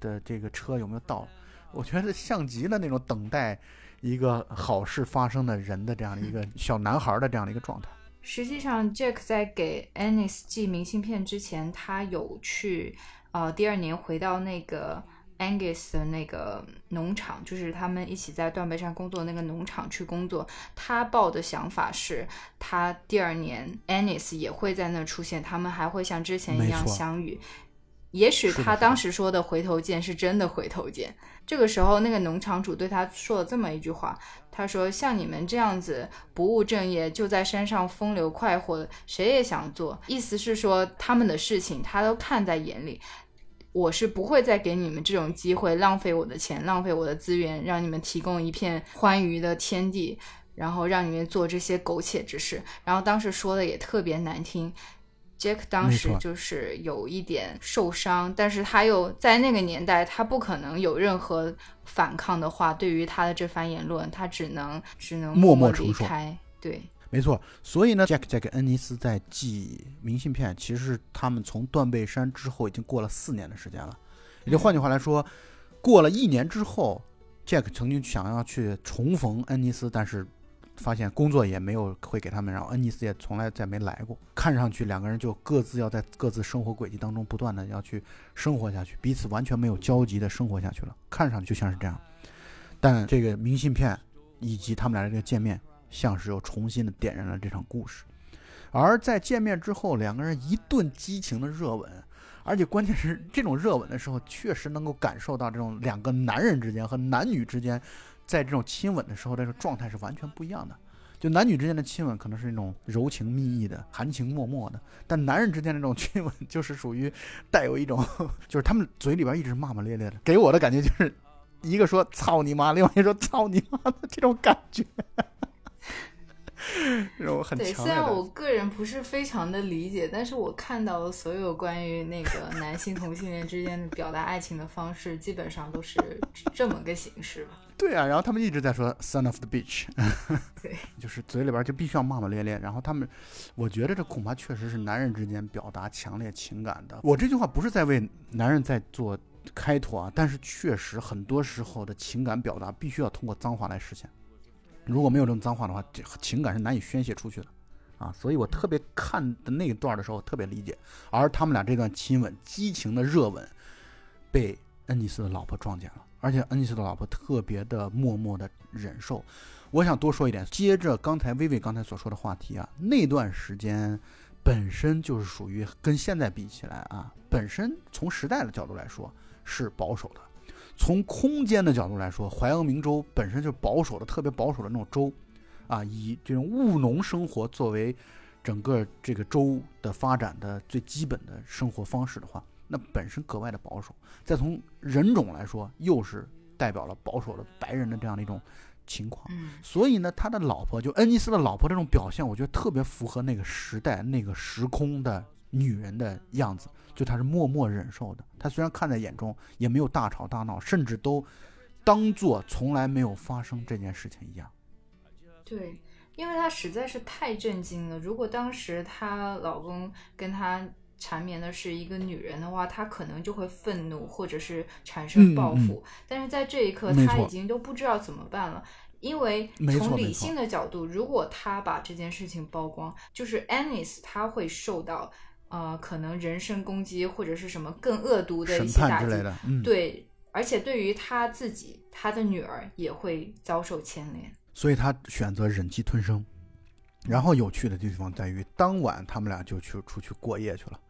的这个车有没有到，我觉得像极了那种等待一个好事发生的人的这样的一个 <laughs> 小男孩的这样的一个状态。实际上，Jack 在给 Anis 寄明信片之前，他有去，呃，第二年回到那个 Angus 的那个农场，就是他们一起在断背山工作那个农场去工作。他抱的想法是，他第二年 Anis 也会在那出现，他们还会像之前一样相遇。也许他当时说的回头见是真的回头见。这个时候，那个农场主对他说了这么一句话：“他说，像你们这样子不务正业，就在山上风流快活，谁也想做。意思是说，他们的事情他都看在眼里。我是不会再给你们这种机会，浪费我的钱，浪费我的资源，让你们提供一片欢愉的天地，然后让你们做这些苟且之事。然后当时说的也特别难听。” Jack 当时就是有一点受伤，但是他又在那个年代，他不可能有任何反抗的话。对于他的这番言论，他只能只能默默离开。对，没错。所以呢，Jack Jack 恩尼斯在寄明信片，其实是他们从断背山之后已经过了四年的时间了。也就换句话来说，过了一年之后，Jack 曾经想要去重逢恩尼斯，但是。发现工作也没有会给他们，然后恩尼斯也从来再没来过。看上去两个人就各自要在各自生活轨迹当中不断的要去生活下去，彼此完全没有交集的生活下去了。看上去就像是这样，但这个明信片以及他们俩的这个见面，像是又重新的点燃了这场故事。而在见面之后，两个人一顿激情的热吻，而且关键是这种热吻的时候，确实能够感受到这种两个男人之间和男女之间。在这种亲吻的时候，这个状态是完全不一样的。就男女之间的亲吻可能是那种柔情蜜意的、含情脉脉的，但男人之间的这种亲吻就是属于带有一种，<laughs> 就是他们嘴里边一直骂骂咧咧的，给我的感觉就是一个说“操你妈”，另外一个说“操你妈”的这种感觉。<laughs> 这种很对，虽然我个人不是非常的理解，但是我看到所有关于那个 <laughs> 男性同性恋之间的表达爱情的方式，基本上都是这么个形式吧。对啊，然后他们一直在说 “son of the beach”，<laughs> 对，就是嘴里边就必须要骂骂咧咧。然后他们，我觉得这恐怕确实是男人之间表达强烈情感的。我这句话不是在为男人在做开脱啊，但是确实很多时候的情感表达必须要通过脏话来实现。如果没有这种脏话的话，这情感是难以宣泄出去的，啊，所以我特别看的那一段的时候特别理解。而他们俩这段亲吻，激情的热吻，被恩尼斯的老婆撞见了，而且恩尼斯的老婆特别的默默的忍受。我想多说一点，接着刚才薇薇刚才所说的话题啊，那段时间本身就是属于跟现在比起来啊，本身从时代的角度来说是保守的。从空间的角度来说，怀俄明州本身就是保守的、特别保守的那种州，啊，以这种务农生活作为整个这个州的发展的最基本的生活方式的话，那本身格外的保守。再从人种来说，又是代表了保守的白人的这样的一种情况。所以呢，他的老婆就恩尼斯的老婆这种表现，我觉得特别符合那个时代、那个时空的女人的样子。就他是默默忍受的，他虽然看在眼中，也没有大吵大闹，甚至都当做从来没有发生这件事情一样。对，因为她实在是太震惊了。如果当时她老公跟她缠绵的是一个女人的话，她可能就会愤怒或者是产生报复。但是在这一刻，他已经都不知道怎么办了。因为从理性的角度，如果他把这件事情曝光，就是 Anis 他会受到呃可能人身攻击或者是什么更恶毒的一些打击。对，而且对于他自己，他的女儿也会遭受牵连。所以他选择忍气吞声。然后有趣的地方在于，当晚他们俩就去出去过夜去了，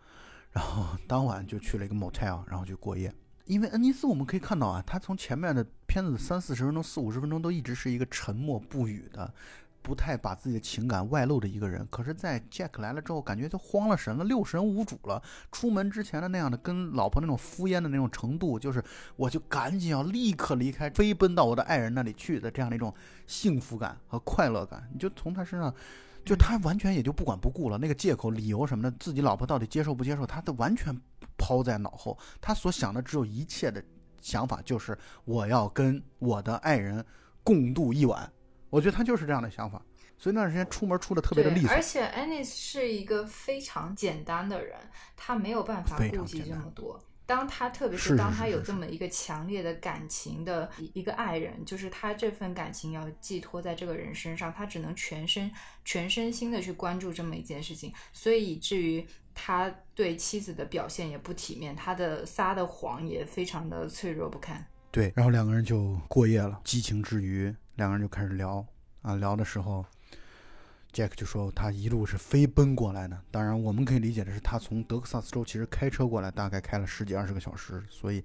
然后 <laughs> 当晚就去了一个 motel，然后去过夜。因为恩尼斯，我们可以看到啊，他从前面的片子三四十分钟、四五十分钟都一直是一个沉默不语的，不太把自己的情感外露的一个人。可是，在 Jack 来了之后，感觉就慌了神了，六神无主了。出门之前的那样的跟老婆那种敷衍的那种程度，就是我就赶紧要立刻离开，飞奔到我的爱人那里去的这样的一种幸福感和快乐感，你就从他身上。就他完全也就不管不顾了，那个借口、理由什么的，自己老婆到底接受不接受，他都完全抛在脑后。他所想的只有一切的想法就是我要跟我的爱人共度一晚。我觉得他就是这样的想法，所以那段时间出门出的特别的利索。而且 Anis 是一个非常简单的人，他没有办法顾及这么多。当他特别是当他有这么一个强烈的感情的一个爱人，就是他这份感情要寄托在这个人身上，他只能全身全身心的去关注这么一件事情，所以以至于他对妻子的表现也不体面，他的撒的谎也非常的脆弱不堪。对，然后两个人就过夜了，激情之余，两个人就开始聊啊，聊的时候。Jack 就说他一路是飞奔过来的，当然我们可以理解的是他从德克萨斯州其实开车过来，大概开了十几二十个小时，所以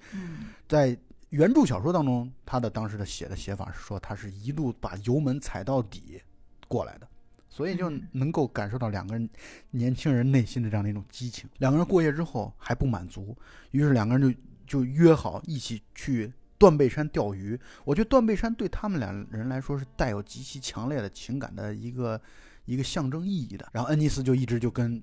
在原著小说当中，他的当时的写的写法是说他是一路把油门踩到底过来的，所以就能够感受到两个人年轻人内心的这样的一种激情。两个人过夜之后还不满足，于是两个人就就约好一起去断背山钓鱼。我觉得断背山对他们两人来说是带有极其强烈的情感的一个。一个象征意义的，然后恩尼斯就一直就跟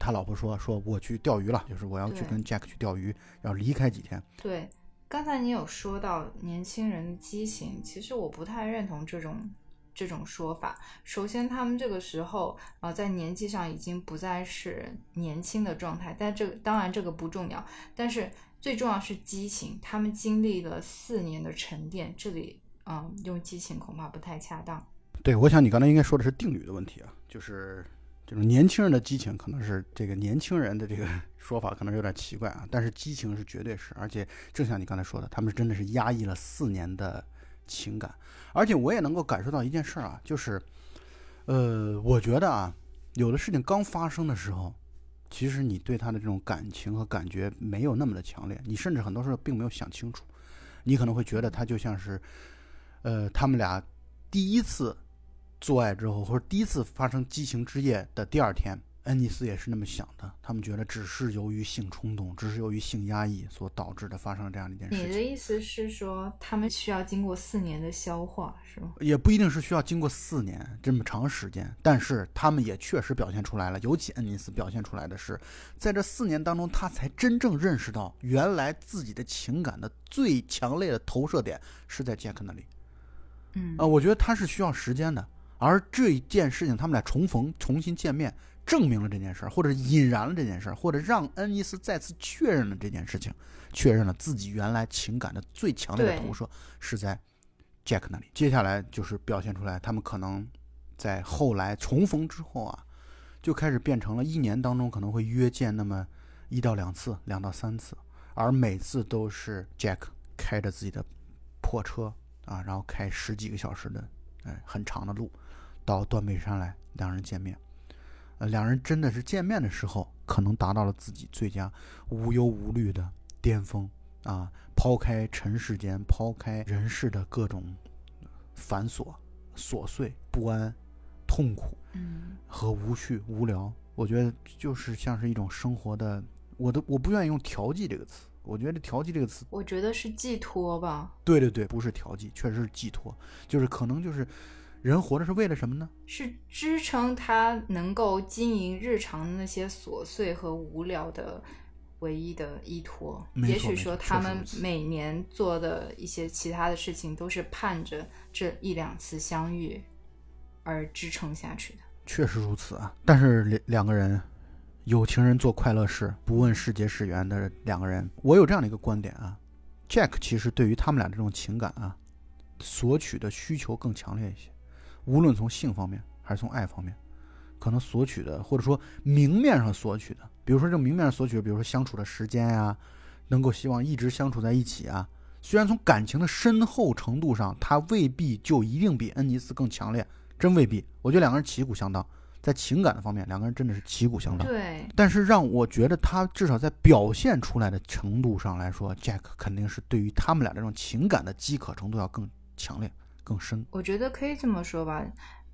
他老婆说：“说我去钓鱼了，就是我要去跟 Jack 去钓鱼，要离开几天。”对，刚才你有说到年轻人的激情，其实我不太认同这种这种说法。首先，他们这个时候啊，在年纪上已经不再是年轻的状态，但这个当然这个不重要，但是最重要是激情。他们经历了四年的沉淀，这里嗯，用激情恐怕不太恰当。对，我想你刚才应该说的是定律的问题啊，就是这种年轻人的激情，可能是这个年轻人的这个 <laughs> 说法可能有点奇怪啊，但是激情是绝对是，而且正像你刚才说的，他们真的是压抑了四年的情感，而且我也能够感受到一件事啊，就是，呃，我觉得啊，有的事情刚发生的时候，其实你对他的这种感情和感觉没有那么的强烈，你甚至很多时候并没有想清楚，你可能会觉得他就像是，呃，他们俩第一次。做爱之后，或者第一次发生激情之夜的第二天，恩尼斯也是那么想的。他们觉得只是由于性冲动，只是由于性压抑所导致的发生了这样的一件事情。你的意思是说，他们需要经过四年的消化，是吗？也不一定是需要经过四年这么长时间，但是他们也确实表现出来了。尤其恩尼斯表现出来的是，在这四年当中，他才真正认识到，原来自己的情感的最强烈的投射点是在杰克那里。嗯啊，我觉得他是需要时间的。而这一件事情，他们俩重逢、重新见面，证明了这件事儿，或者引燃了这件事儿，或者让恩尼斯再次确认了这件事情，确认了自己原来情感的最强烈的投射是在 Jack 那里。接下来就是表现出来，他们可能在后来重逢之后啊，就开始变成了一年当中可能会约见那么一到两次、两到三次，而每次都是 Jack 开着自己的破车啊，然后开十几个小时的，哎，很长的路。到断背山来，两人见面。呃，两人真的是见面的时候，可能达到了自己最佳无忧无虑的巅峰啊！抛开尘世间，抛开人世的各种繁琐、琐碎、不安、痛苦，嗯，和无趣、无聊。我觉得就是像是一种生活的，我都我不愿意用调剂这个词。我觉得调剂这个词，我觉得是寄托吧。对对对，不是调剂，确实是寄托，就是可能就是。人活着是为了什么呢？是支撑他能够经营日常的那些琐碎和无聊的唯一的依托。也许说他们每年做的一些其他的事情，都是盼着这一两次相遇而支撑下去的。确实如此啊！但是两两个人有情人做快乐事，不问世结世缘的两个人，我有这样的一个观点啊。Jack 其实对于他们俩这种情感啊，索取的需求更强烈一些，无论从性方面还是从爱方面，可能索取的或者说明面上索取的，比如说这明面上索取，比如说相处的时间呀，能够希望一直相处在一起啊。虽然从感情的深厚程度上，他未必就一定比恩尼斯更强烈，真未必。我觉得两个人旗鼓相当。在情感的方面，两个人真的是旗鼓相当。对，但是让我觉得他至少在表现出来的程度上来说，Jack 肯定是对于他们俩这种情感的饥渴程度要更强烈、更深。我觉得可以这么说吧，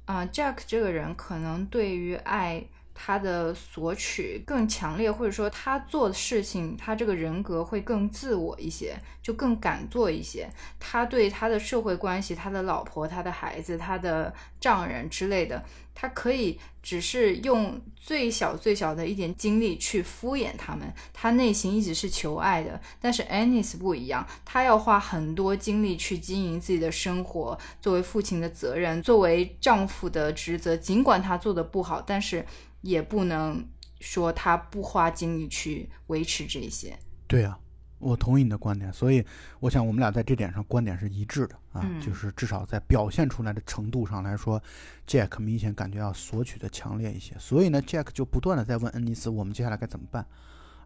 啊，Jack 这个人可能对于爱。他的索取更强烈，或者说他做的事情，他这个人格会更自我一些，就更敢做一些。他对他的社会关系、他的老婆、他的孩子、他的丈人之类的，他可以只是用最小最小的一点精力去敷衍他们。他内心一直是求爱的，但是 Anis 不一样，他要花很多精力去经营自己的生活，作为父亲的责任，作为丈夫的职责。尽管他做的不好，但是。也不能说他不花精力去维持这些。对啊，我同意你的观点，所以我想我们俩在这点上观点是一致的啊，就是至少在表现出来的程度上来说，Jack 明显感觉要索取的强烈一些。所以呢，Jack 就不断的在问恩尼斯，我们接下来该怎么办？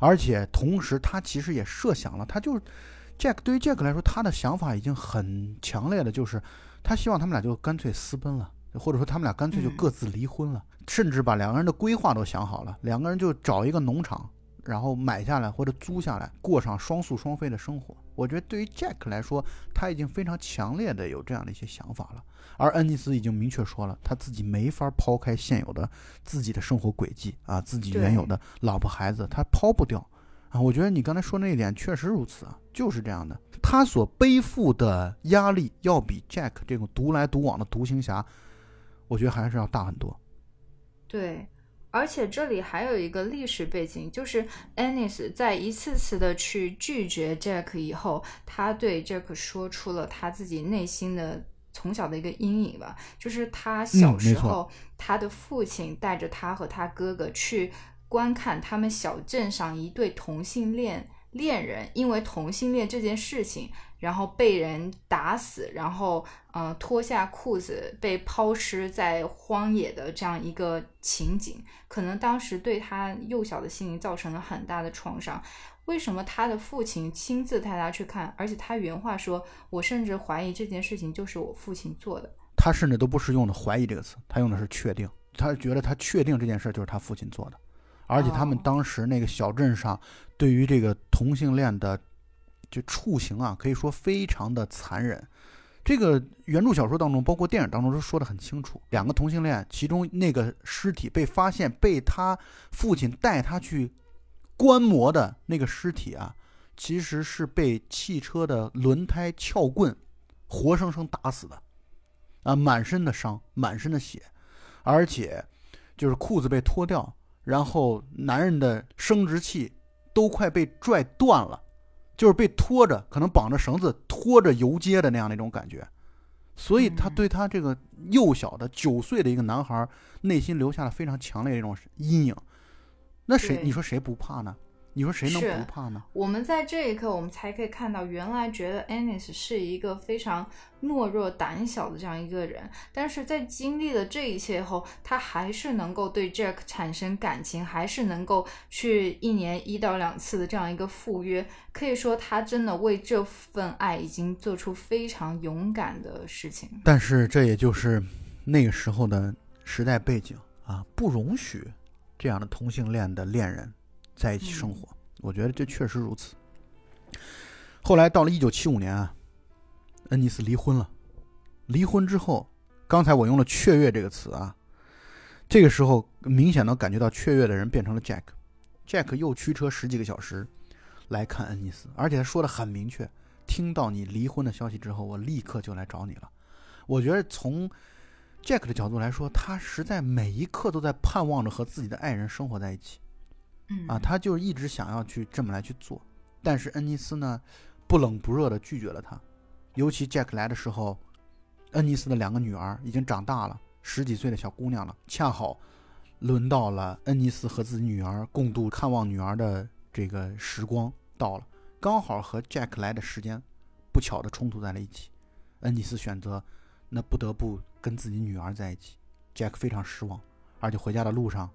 而且同时他其实也设想了，他就 Jack 对于 Jack 来说，他的想法已经很强烈的，就是他希望他们俩就干脆私奔了。或者说他们俩干脆就各自离婚了，甚至把两个人的规划都想好了，两个人就找一个农场，然后买下来或者租下来，过上双宿双飞的生活。我觉得对于 Jack 来说，他已经非常强烈的有这样的一些想法了。而恩尼斯已经明确说了，他自己没法抛开现有的自己的生活轨迹啊，自己原有的老婆孩子，他抛不掉啊。我觉得你刚才说那一点确实如此啊，就是这样的。他所背负的压力要比 Jack 这种独来独往的独行侠。我觉得还是要大很多。对，而且这里还有一个历史背景，就是 Anis 在一次次的去拒绝 Jack 以后，他对 Jack 说出了他自己内心的从小的一个阴影吧，就是他小时候，他的父亲带着他和他哥哥去观看他们小镇上一对同性恋恋人，因为同性恋这件事情。然后被人打死，然后呃脱下裤子被抛尸在荒野的这样一个情景，可能当时对他幼小的心灵造成了很大的创伤。为什么他的父亲亲自带他去看？而且他原话说：“我甚至怀疑这件事情就是我父亲做的。”他甚至都不是用的“怀疑”这个词，他用的是“确定”。他觉得他确定这件事就是他父亲做的，而且他们当时那个小镇上对于这个同性恋的。就处刑啊，可以说非常的残忍。这个原著小说当中，包括电影当中都说的很清楚。两个同性恋，其中那个尸体被发现，被他父亲带他去观摩的那个尸体啊，其实是被汽车的轮胎撬棍活生生打死的，啊，满身的伤，满身的血，而且就是裤子被脱掉，然后男人的生殖器都快被拽断了。就是被拖着，可能绑着绳子拖着游街的那样的一种感觉，所以他对他这个幼小的九岁的一个男孩内心留下了非常强烈的一种阴影。那谁，你说谁不怕呢？你说谁能不怕呢？我们在这一刻，我们才可以看到，原来觉得 Anis 是一个非常懦弱、胆小的这样一个人，但是在经历了这一切后，他还是能够对 Jack 产生感情，还是能够去一年一到两次的这样一个赴约。可以说，他真的为这份爱已经做出非常勇敢的事情。但是，这也就是那个时候的时代背景啊，不容许这样的同性恋的恋人。在一起生活，我觉得这确实如此。后来到了一九七五年啊，恩尼斯离婚了。离婚之后，刚才我用了“雀跃”这个词啊，这个时候明显能感觉到雀跃的人变成了 Jack。Jack 又驱车十几个小时来看恩尼斯，而且他说的很明确：听到你离婚的消息之后，我立刻就来找你了。我觉得从 Jack 的角度来说，他实在每一刻都在盼望着和自己的爱人生活在一起。啊，他就一直想要去这么来去做，但是恩尼斯呢，不冷不热的拒绝了他。尤其 Jack 来的时候，恩尼斯的两个女儿已经长大了，十几岁的小姑娘了，恰好轮到了恩尼斯和自己女儿共度看望女儿的这个时光到了，刚好和 Jack 来的时间不巧的冲突在了一起。恩尼斯选择那不得不跟自己女儿在一起，Jack 非常失望，而且回家的路上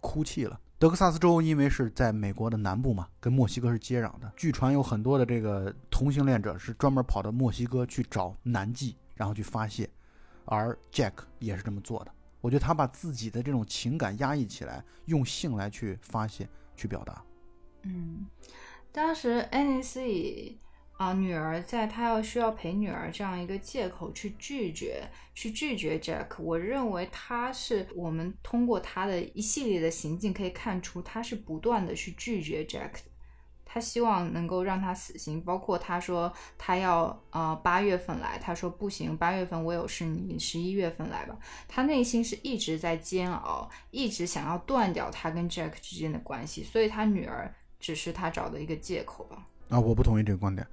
哭泣了。德克萨斯州因为是在美国的南部嘛，跟墨西哥是接壤的。据传有很多的这个同性恋者是专门跑到墨西哥去找男妓，然后去发泄，而 Jack 也是这么做的。我觉得他把自己的这种情感压抑起来，用性来去发泄、去表达。嗯，当时 NSC 啊女儿在她要需要陪女儿这样一个借口去拒绝，去拒绝 Jack。我认为他是我们通过他的一系列的行径可以看出，他是不断的去拒绝 Jack 的。他希望能够让他死心，包括他说他要呃八月份来，他说不行，八月份我有事，你十一月份来吧。他内心是一直在煎熬，一直想要断掉他跟 Jack 之间的关系，所以他女儿只是他找的一个借口吧。啊，我不同意这个观点。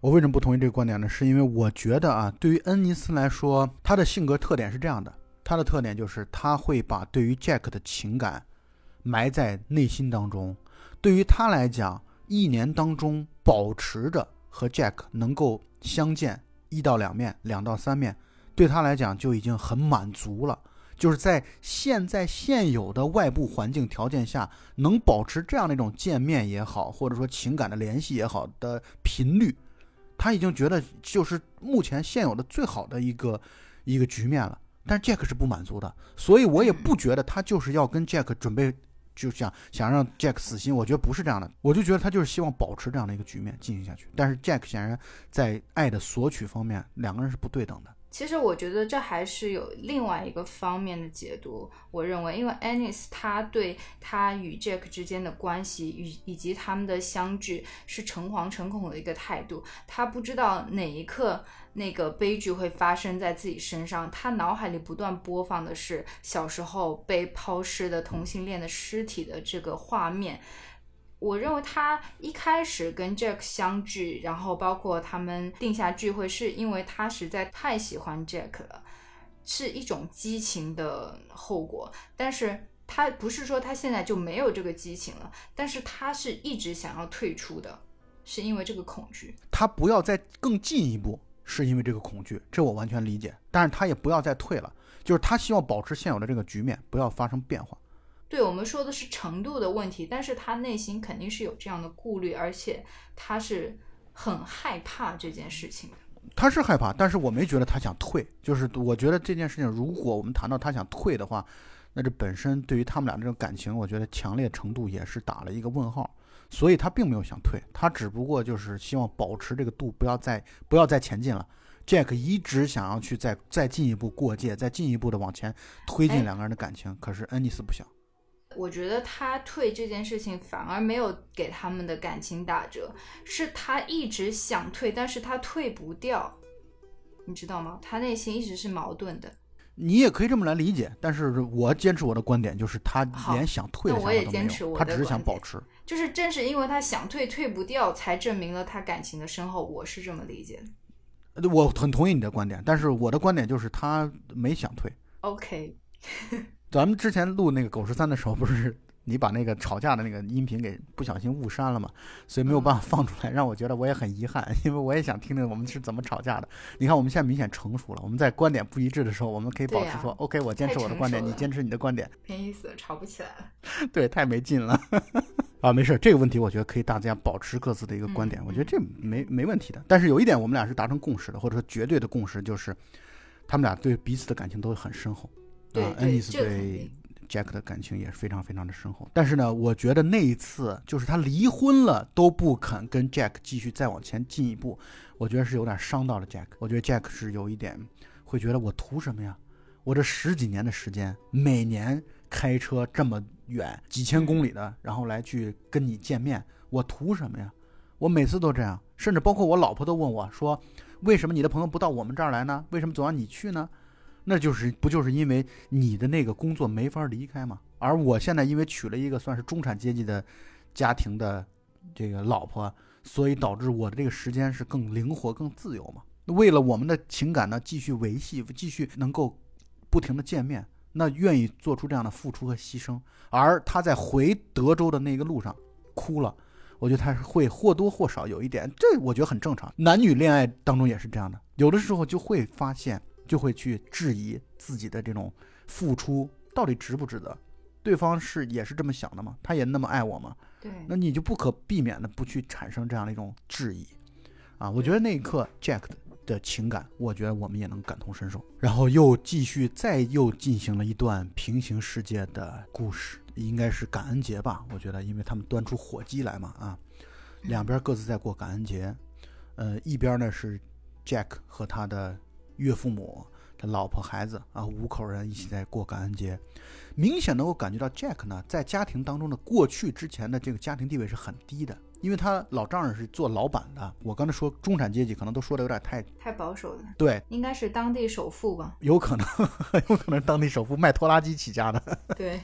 我为什么不同意这个观点呢？是因为我觉得啊，对于恩尼斯来说，他的性格特点是这样的，他的特点就是他会把对于 Jack 的情感埋在内心当中，对于他来讲。一年当中保持着和 Jack 能够相见一到两面、两到三面，对他来讲就已经很满足了。就是在现在现有的外部环境条件下，能保持这样的一种见面也好，或者说情感的联系也好的频率，他已经觉得就是目前现有的最好的一个一个局面了。但 Jack 是不满足的，所以我也不觉得他就是要跟 Jack 准备。就想想让 Jack 死心，我觉得不是这样的，我就觉得他就是希望保持这样的一个局面进行下去。但是 Jack 显然在爱的索取方面，两个人是不对等的。其实我觉得这还是有另外一个方面的解读。我认为，因为 Anis 他对他与 Jack 之间的关系与以及他们的相聚是诚惶诚恐的一个态度。他不知道哪一刻那个悲剧会发生在自己身上。他脑海里不断播放的是小时候被抛尸的同性恋的尸体的这个画面。我认为他一开始跟 Jack 相聚，然后包括他们定下聚会，是因为他实在太喜欢 Jack 了，是一种激情的后果。但是他不是说他现在就没有这个激情了，但是他是一直想要退出的，是因为这个恐惧。他不要再更进一步，是因为这个恐惧，这我完全理解。但是他也不要再退了，就是他希望保持现有的这个局面，不要发生变化。对我们说的是程度的问题，但是他内心肯定是有这样的顾虑，而且他是很害怕这件事情的。他是害怕，但是我没觉得他想退。就是我觉得这件事情，如果我们谈到他想退的话，那这本身对于他们俩这种感情，我觉得强烈程度也是打了一个问号。所以他并没有想退，他只不过就是希望保持这个度，不要再不要再前进了。Jack 一直想要去再再进一步过界，再进一步的往前推进两个人的感情，可是恩尼斯不想。我觉得他退这件事情反而没有给他们的感情打折，是他一直想退，但是他退不掉，你知道吗？他内心一直是矛盾的。你也可以这么来理解，但是我坚持我的观点，就是他连想退的想法都没有，他只是想保持。就是正是因为他想退退不掉，才证明了他感情的深厚。我是这么理解的。我很同意你的观点，但是我的观点就是他没想退。OK。<laughs> 咱们之前录那个狗十三的时候，不是你把那个吵架的那个音频给不小心误删了嘛？所以没有办法放出来，让我觉得我也很遗憾，因为我也想听听我们是怎么吵架的。你看我们现在明显成熟了，我们在观点不一致的时候，我们可以保持说：“OK，我坚持我的观点，你坚持你的观点。”没意思，吵不起来了。<laughs> 对，太没劲了。<laughs> 啊，没事，这个问题我觉得可以大家保持各自的一个观点，我觉得这没没问题的。但是有一点我们俩是达成共识的，或者说绝对的共识，就是他们俩对彼此的感情都很深厚。对，恩尼斯对 Jack 的感情也是非常非常的深厚。但是呢，我觉得那一次就是他离婚了都不肯跟 Jack 继续再往前进一步，我觉得是有点伤到了 Jack。我觉得 Jack 是有一点会觉得我图什么呀？我这十几年的时间，每年开车这么远几千公里的，然后来去跟你见面，我图什么呀？我每次都这样，甚至包括我老婆都问我说：“为什么你的朋友不到我们这儿来呢？为什么总要你去呢？”那就是不就是因为你的那个工作没法离开吗？而我现在因为娶了一个算是中产阶级的家庭的这个老婆，所以导致我的这个时间是更灵活、更自由嘛。为了我们的情感呢继续维系，继续能够不停的见面，那愿意做出这样的付出和牺牲。而他在回德州的那个路上哭了，我觉得他是会或多或少有一点，这我觉得很正常。男女恋爱当中也是这样的，有的时候就会发现，就会去质疑自己的这种付出到底值不值得。对方是也是这么想的吗？他也那么爱我吗？对，那你就不可避免的不去产生这样的一种质疑，啊，我觉得那一刻 Jack 的情感，我觉得我们也能感同身受。然后又继续再又进行了一段平行世界的故事，应该是感恩节吧？我觉得，因为他们端出火鸡来嘛，啊，两边各自在过感恩节，呃，一边呢是 Jack 和他的岳父母。他老婆孩子啊，五口人一起在过感恩节，明显能够感觉到 Jack 呢在家庭当中的过去之前的这个家庭地位是很低的，因为他老丈人是做老板的。我刚才说中产阶级，可能都说的有点太太保守了。对，应该是当地首富吧？有可能，有可能当地首富卖拖拉机起家的。对，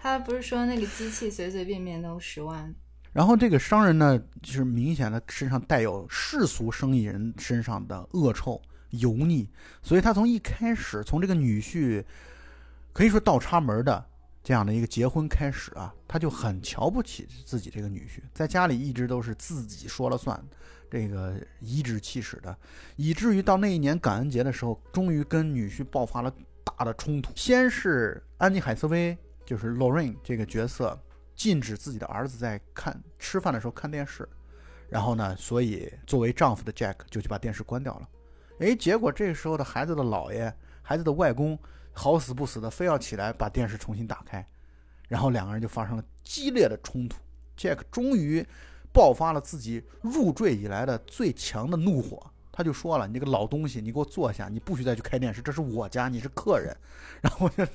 他不是说那个机器随随便便都十万。然后这个商人呢，就是明显的身上带有世俗生意人身上的恶臭。油腻，所以他从一开始，从这个女婿可以说倒插门的这样的一个结婚开始啊，他就很瞧不起自己这个女婿，在家里一直都是自己说了算，这个颐指气使的，以至于到那一年感恩节的时候，终于跟女婿爆发了大的冲突。先是安妮海瑟薇，就是 Lorraine 这个角色，禁止自己的儿子在看吃饭的时候看电视，然后呢，所以作为丈夫的 Jack 就去把电视关掉了。哎，结果这时候的孩子的姥爷、孩子的外公好死不死的非要起来把电视重新打开，然后两个人就发生了激烈的冲突。Jack 终于爆发了自己入赘以来的最强的怒火，他就说了：“你这个老东西，你给我坐下，你不许再去开电视，这是我家，你是客人。”然后就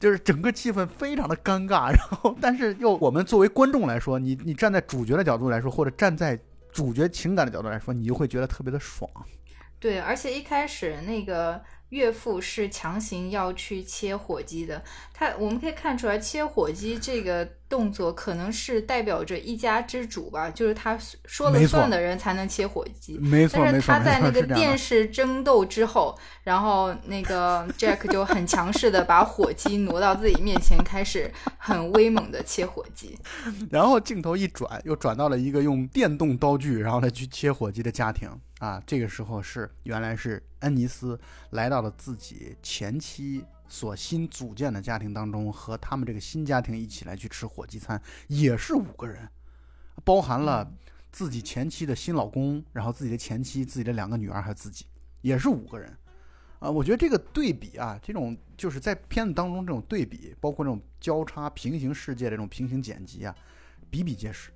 就是整个气氛非常的尴尬。然后，但是又我们作为观众来说，你你站在主角的角度来说，或者站在主角情感的角度来说，你就会觉得特别的爽。对，而且一开始那个。岳父是强行要去切火鸡的，他我们可以看出来，切火鸡这个动作可能是代表着一家之主吧，就是他说了算的人才能切火鸡。没错，但是他在那个电视争斗之后，然后那个 Jack 就很强势的把火鸡挪到自己面前，开始很威猛的切火鸡。<laughs> 然后镜头一转，又转到了一个用电动刀具然后来去切火鸡的家庭啊，这个时候是原来是恩尼斯来到。了自己前妻所新组建的家庭当中，和他们这个新家庭一起来去吃火鸡餐，也是五个人，包含了自己前妻的新老公，然后自己的前妻、自己的两个女儿，还有自己，也是五个人。啊，我觉得这个对比啊，这种就是在片子当中这种对比，包括这种交叉平行世界这种平行剪辑啊，比比皆是。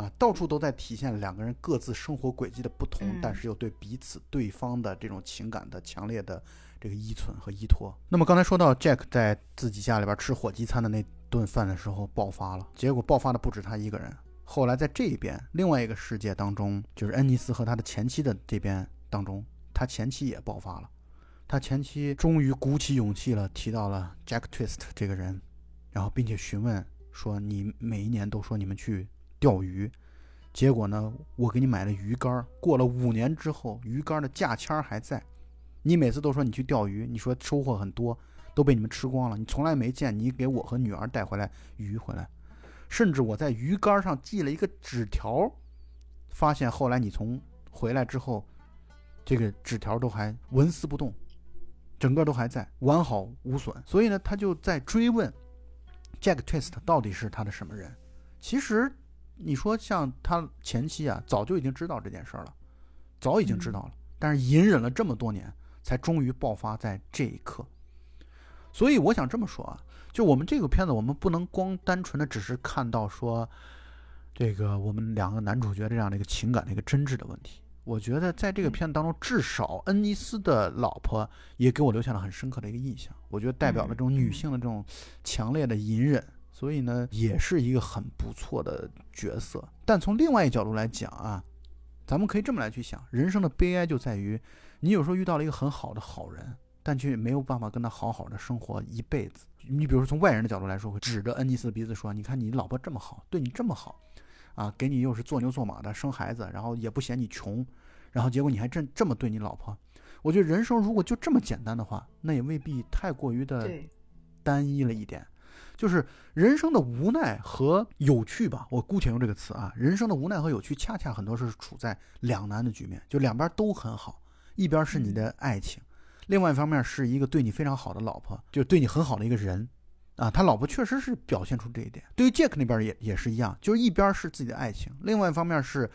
啊，到处都在体现两个人各自生活轨迹的不同，但是又对彼此、对方的这种情感的强烈的这个依存和依托。那么刚才说到 Jack 在自己家里边吃火鸡餐的那顿饭的时候爆发了，结果爆发的不止他一个人。后来在这一边另外一个世界当中，就是恩尼斯和他的前妻的这边当中，他前妻也爆发了。他前妻终于鼓起勇气了，提到了 Jack Twist 这个人，然后并且询问说：“你每一年都说你们去。”钓鱼，结果呢？我给你买了鱼竿，过了五年之后，鱼竿的价签还在。你每次都说你去钓鱼，你说收获很多，都被你们吃光了。你从来没见你给我和女儿带回来鱼回来，甚至我在鱼竿上系了一个纸条，发现后来你从回来之后，这个纸条都还纹丝不动，整个都还在，完好无损。所以呢，他就在追问 Jack Twist 到底是他的什么人？其实。你说像他前妻啊，早就已经知道这件事了，早已经知道了，但是隐忍了这么多年，才终于爆发在这一刻。所以我想这么说啊，就我们这个片子，我们不能光单纯的只是看到说，这个我们两个男主角这样的一个情感的一个真挚的问题。我觉得在这个片子当中，至少恩尼斯的老婆也给我留下了很深刻的一个印象。我觉得代表了这种女性的这种强烈的隐忍。所以呢，也是一个很不错的角色。但从另外一角度来讲啊，咱们可以这么来去想：人生的悲哀就在于，你有时候遇到了一个很好的好人，但却没有办法跟他好好的生活一辈子。你比如说，从外人的角度来说，会指着恩尼斯的鼻子说：“你看你老婆这么好，对你这么好，啊，给你又是做牛做马的生孩子，然后也不嫌你穷，然后结果你还这这么对你老婆。”我觉得人生如果就这么简单的话，那也未必太过于的单一了一点，就是人生的无奈和有趣吧，我姑且用这个词啊，人生的无奈和有趣，恰恰很多是处在两难的局面，就两边都很好，一边是你的爱情，另外一方面是一个对你非常好的老婆，就对你很好的一个人。啊，他老婆确实是表现出这一点。对于 Jack 那边也也是一样，就是一边是自己的爱情，另外一方面是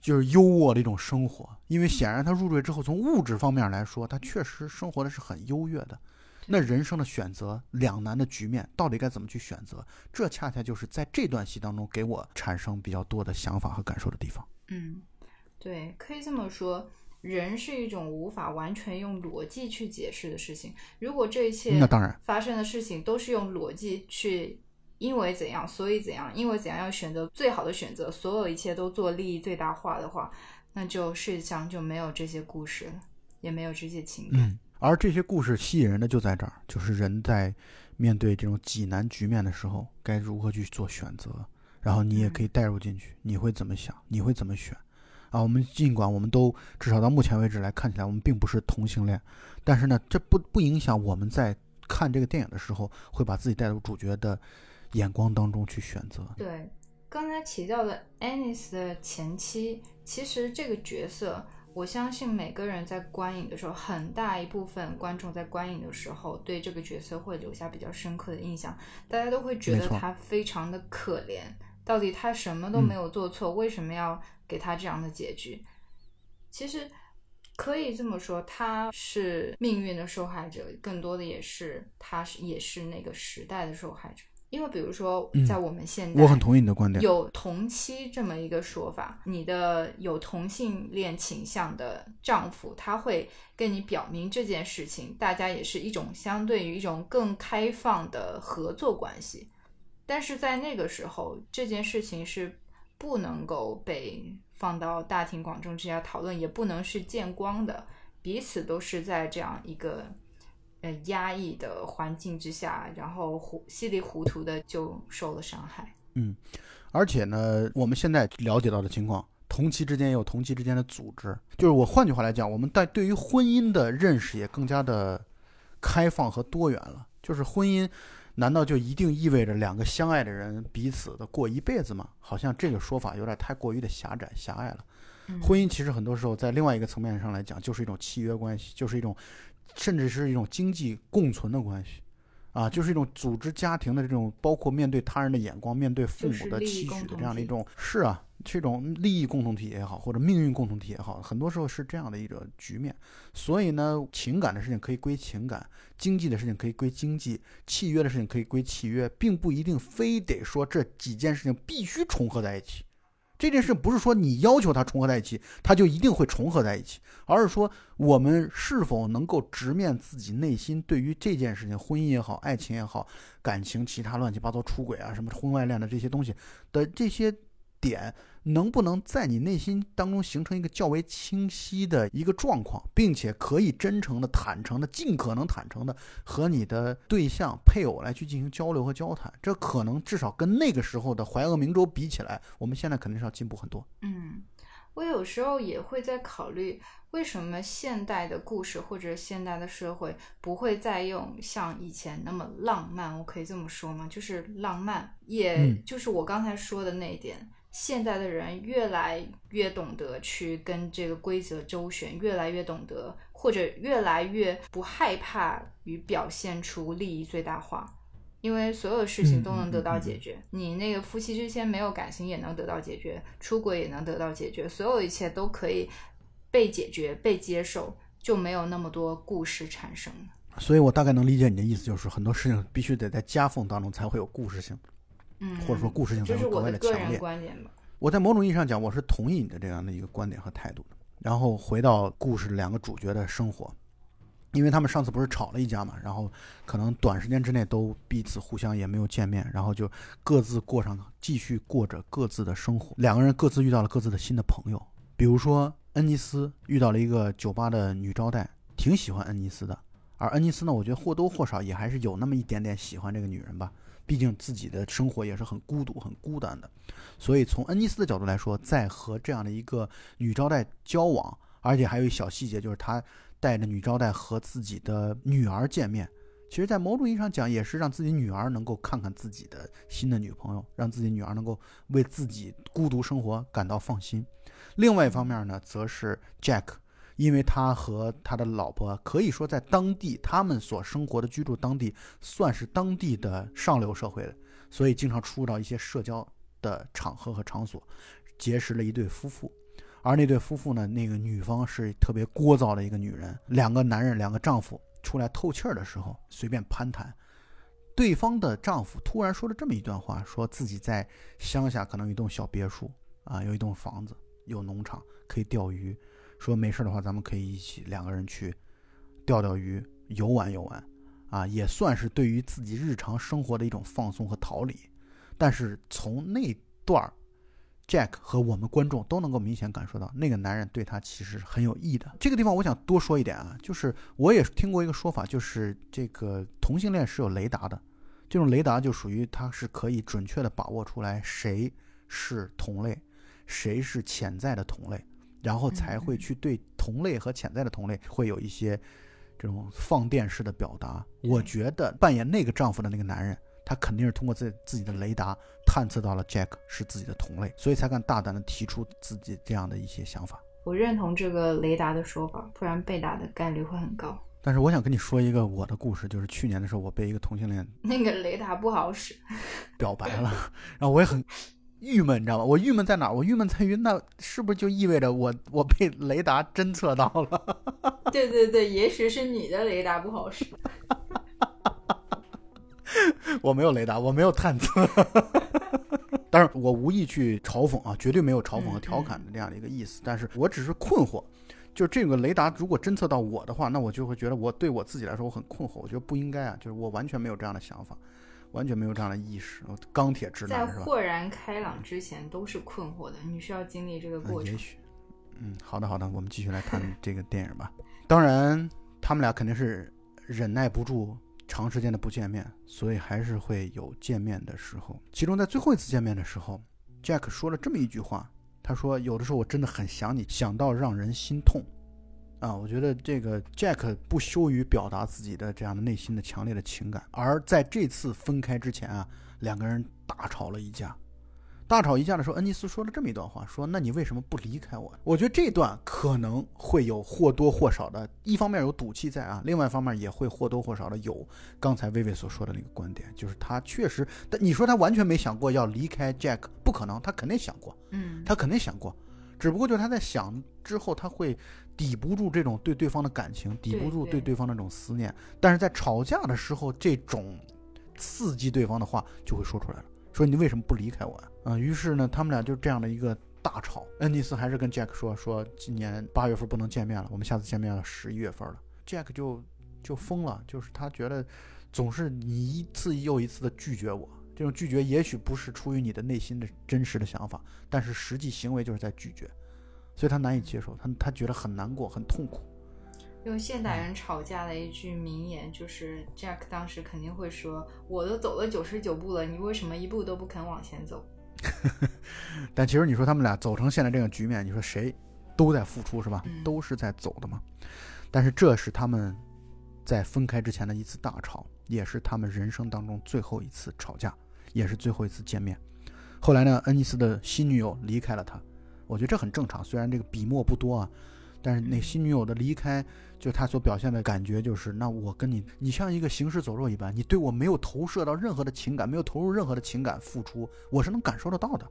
就是优渥的一种生活。因为显然他入赘之后，从物质方面来说，他确实生活的是很优越的。那人生的选择两难的局面，到底该怎么去选择？这恰恰就是在这段戏当中给我产生比较多的想法和感受的地方。嗯，对，可以这么说。人是一种无法完全用逻辑去解释的事情。如果这一切那当然发生的事情都是用逻辑去，因为怎样所以怎样，因为怎样要选择最好的选择，所有一切都做利益最大化的话，那就世界上就没有这些故事了，也没有这些情感。嗯，而这些故事吸引人的就在这儿，就是人在面对这种济难局面的时候，该如何去做选择，然后你也可以带入进去，你会怎么想，你会怎么选。啊，我们尽管我们都至少到目前为止来看起来，我们并不是同性恋，但是呢，这不不影响我们在看这个电影的时候，会把自己带入主角的眼光当中去选择。对，刚才提到的 Anis 的前妻，其实这个角色，我相信每个人在观影的时候，很大一部分观众在观影的时候，对这个角色会留下比较深刻的印象，大家都会觉得他非常的可怜。到底他什么都没有做错，为什么要给他这样的结局？其实可以这么说，他是命运的受害者，更多的也是他是也是那个时代的受害者。因为比如说，在我们现在，我很同意你的观点，有同妻这么一个说法，你的有同性恋倾向的丈夫，他会跟你表明这件事情，大家也是一种相对于一种更开放的合作关系。但是在那个时候，这件事情是不能够被放到大庭广众之下讨论，也不能是见光的。彼此都是在这样一个呃压抑的环境之下，然后糊稀里糊涂的就受了伤害。嗯，而且呢，我们现在了解到的情况，同期之间也有同期之间的组织。就是我换句话来讲，我们在对于婚姻的认识也更加的开放和多元了。就是婚姻。难道就一定意味着两个相爱的人彼此的过一辈子吗？好像这个说法有点太过于的狭窄狭隘了。婚姻其实很多时候在另外一个层面上来讲，就是一种契约关系，就是一种，甚至是一种经济共存的关系，啊，就是一种组织家庭的这种，包括面对他人的眼光，面对父母的期许的这样的一种，是啊。这种利益共同体也好，或者命运共同体也好，很多时候是这样的一个局面。所以呢，情感的事情可以归情感，经济的事情可以归经济，契约的事情可以归契约，并不一定非得说这几件事情必须重合在一起。这件事不是说你要求它重合在一起，它就一定会重合在一起，而是说我们是否能够直面自己内心对于这件事情，婚姻也好，爱情也好，感情其他乱七八糟出轨啊，什么婚外恋的这些东西的这些点。能不能在你内心当中形成一个较为清晰的一个状况，并且可以真诚的、坦诚的、尽可能坦诚的和你的对象、配偶来去进行交流和交谈？这可能至少跟那个时候的怀俄明州比起来，我们现在肯定是要进步很多。嗯，我有时候也会在考虑，为什么现代的故事或者现代的社会不会再用像以前那么浪漫？我可以这么说吗？就是浪漫，也就是我刚才说的那一点。现在的人越来越懂得去跟这个规则周旋，越来越懂得，或者越来越不害怕与表现出利益最大化，因为所有事情都能得到解决。你那个夫妻之间没有感情也能得到解决，出轨也能得到解决，所有一切都可以被解决、被接受，就没有那么多故事产生所以我大概能理解你的意思，就是很多事情必须得在夹缝当中才会有故事性。嗯，或者说故事性格外的强烈。我在某种意义上讲，我是同意你的这样的一个观点和态度的。然后回到故事两个主角的生活，因为他们上次不是吵了一架嘛，然后可能短时间之内都彼此互相也没有见面，然后就各自过上继续过着各自的生活。两个人各自遇到了各自的新的朋友，比如说恩尼斯遇到了一个酒吧的女招待，挺喜欢恩尼斯的，而恩尼斯呢，我觉得或多或少也还是有那么一点点喜欢这个女人吧。毕竟自己的生活也是很孤独、很孤单的，所以从恩尼斯的角度来说，在和这样的一个女招待交往，而且还有一小细节，就是他带着女招待和自己的女儿见面，其实，在某种意义上讲，也是让自己女儿能够看看自己的新的女朋友，让自己女儿能够为自己孤独生活感到放心。另外一方面呢，则是 Jack，因为他和他的老婆可以说在当地他们所生活的居住当地算是当地的上流社会的，所以经常出入到一些社交的场合和场所，结识了一对夫妇。而那对夫妇呢，那个女方是特别聒噪的一个女人，两个男人，两个丈夫。出来透气儿的时候，随便攀谈，对方的丈夫突然说了这么一段话：说自己在乡下可能有一栋小别墅啊，有一栋房子，有农场，可以钓鱼。说没事的话，咱们可以一起两个人去钓钓鱼，游玩游玩，啊，也算是对于自己日常生活的一种放松和逃离。但是从那段。Jack 和我们观众都能够明显感受到，那个男人对他其实很有意的。这个地方我想多说一点啊，就是我也听过一个说法，就是这个同性恋是有雷达的，这种雷达就属于它是可以准确的把握出来谁是同类，谁是潜在的同类，然后才会去对同类和潜在的同类会有一些这种放电式的表达。我觉得扮演那个丈夫的那个男人。他肯定是通过自自己的雷达探测到了 Jack 是自己的同类，所以才敢大胆的提出自己这样的一些想法。我认同这个雷达的说法，不然被打的概率会很高。但是我想跟你说一个我的故事，就是去年的时候，我被一个同性恋那个雷达不好使，表白了，<laughs> 然后我也很郁闷，你知道吗？我郁闷在哪？我郁闷在于那是不是就意味着我我被雷达侦测到了？<laughs> 对对对，也许是你的雷达不好使。<laughs> 我没有雷达，我没有探测，<laughs> 但是我无意去嘲讽啊，绝对没有嘲讽和调侃的这样的一个意思。但是我只是困惑，就这个雷达如果侦测到我的话，那我就会觉得我对我自己来说我很困惑，我觉得不应该啊，就是我完全没有这样的想法，完全没有这样的意识。钢铁直男在豁然开朗之前都是困惑的，你需要经历这个过程。也许，嗯，好的好的，我们继续来谈 <laughs> 这个电影吧。当然，他们俩肯定是忍耐不住。长时间的不见面，所以还是会有见面的时候。其中在最后一次见面的时候，Jack 说了这么一句话：“他说有的时候我真的很想你，想到让人心痛。”啊，我觉得这个 Jack 不羞于表达自己的这样的内心的强烈的情感。而在这次分开之前啊，两个人大吵了一架。大吵一架的时候，恩尼斯说了这么一段话：“说那你为什么不离开我？”我觉得这段可能会有或多或少的，一方面有赌气在啊，另外一方面也会或多或少的有刚才薇薇所说的那个观点，就是他确实，但你说他完全没想过要离开 Jack，不可能，他肯定想过，嗯，他肯定想过，只不过就是他在想之后，他会抵不住这种对对方的感情，抵不住对对方那种思念，但是在吵架的时候，这种刺激对方的话就会说出来了。说你为什么不离开我呀？啊，于是呢，他们俩就这样的一个大吵。恩尼斯还是跟 Jack 说，说今年八月份不能见面了，我们下次见面要十一月份了。Jack 就就疯了，就是他觉得总是你一次又一次的拒绝我，这种拒绝也许不是出于你的内心的真实的想法，但是实际行为就是在拒绝，所以他难以接受，他他觉得很难过，很痛苦。用现代人吵架的一句名言，就是 Jack 当时肯定会说：“我都走了九十九步了，你为什么一步都不肯往前走？<laughs> ”但其实你说他们俩走成现在这个局面，你说谁都在付出是吧？嗯都是在走的嘛。但是这是他们在分开之前的一次大吵，也是他们人生当中最后一次吵架，也是最后一次见面。后来呢，恩尼斯的新女友离开了他，我觉得这很正常，虽然这个笔墨不多啊。但是那新女友的离开，就他所表现的感觉就是，那我跟你，你像一个行尸走肉一般，你对我没有投射到任何的情感，没有投入任何的情感付出，我是能感受得到的。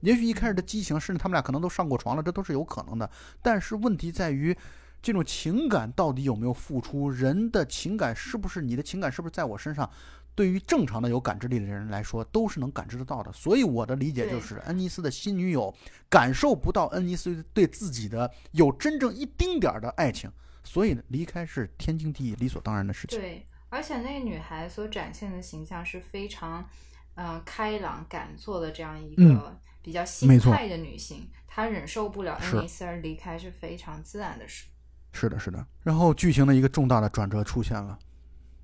也许一开始的激情，甚至他们俩可能都上过床了，这都是有可能的。但是问题在于，这种情感到底有没有付出？人的情感是不是你的情感是不是在我身上？对于正常的有感知力的人来说，都是能感知得到的。所以我的理解就是，恩尼斯的新女友感受不到恩尼斯对自己的有真正一丁点儿的爱情，所以离开是天经地义、理所当然的事情。对，而且那个女孩所展现的形象是非常，呃，开朗、敢做的这样一个比较心态的女性，她忍受不了恩尼斯而离开是非常自然的事。是的，是的。然后剧情的一个重大的转折出现了。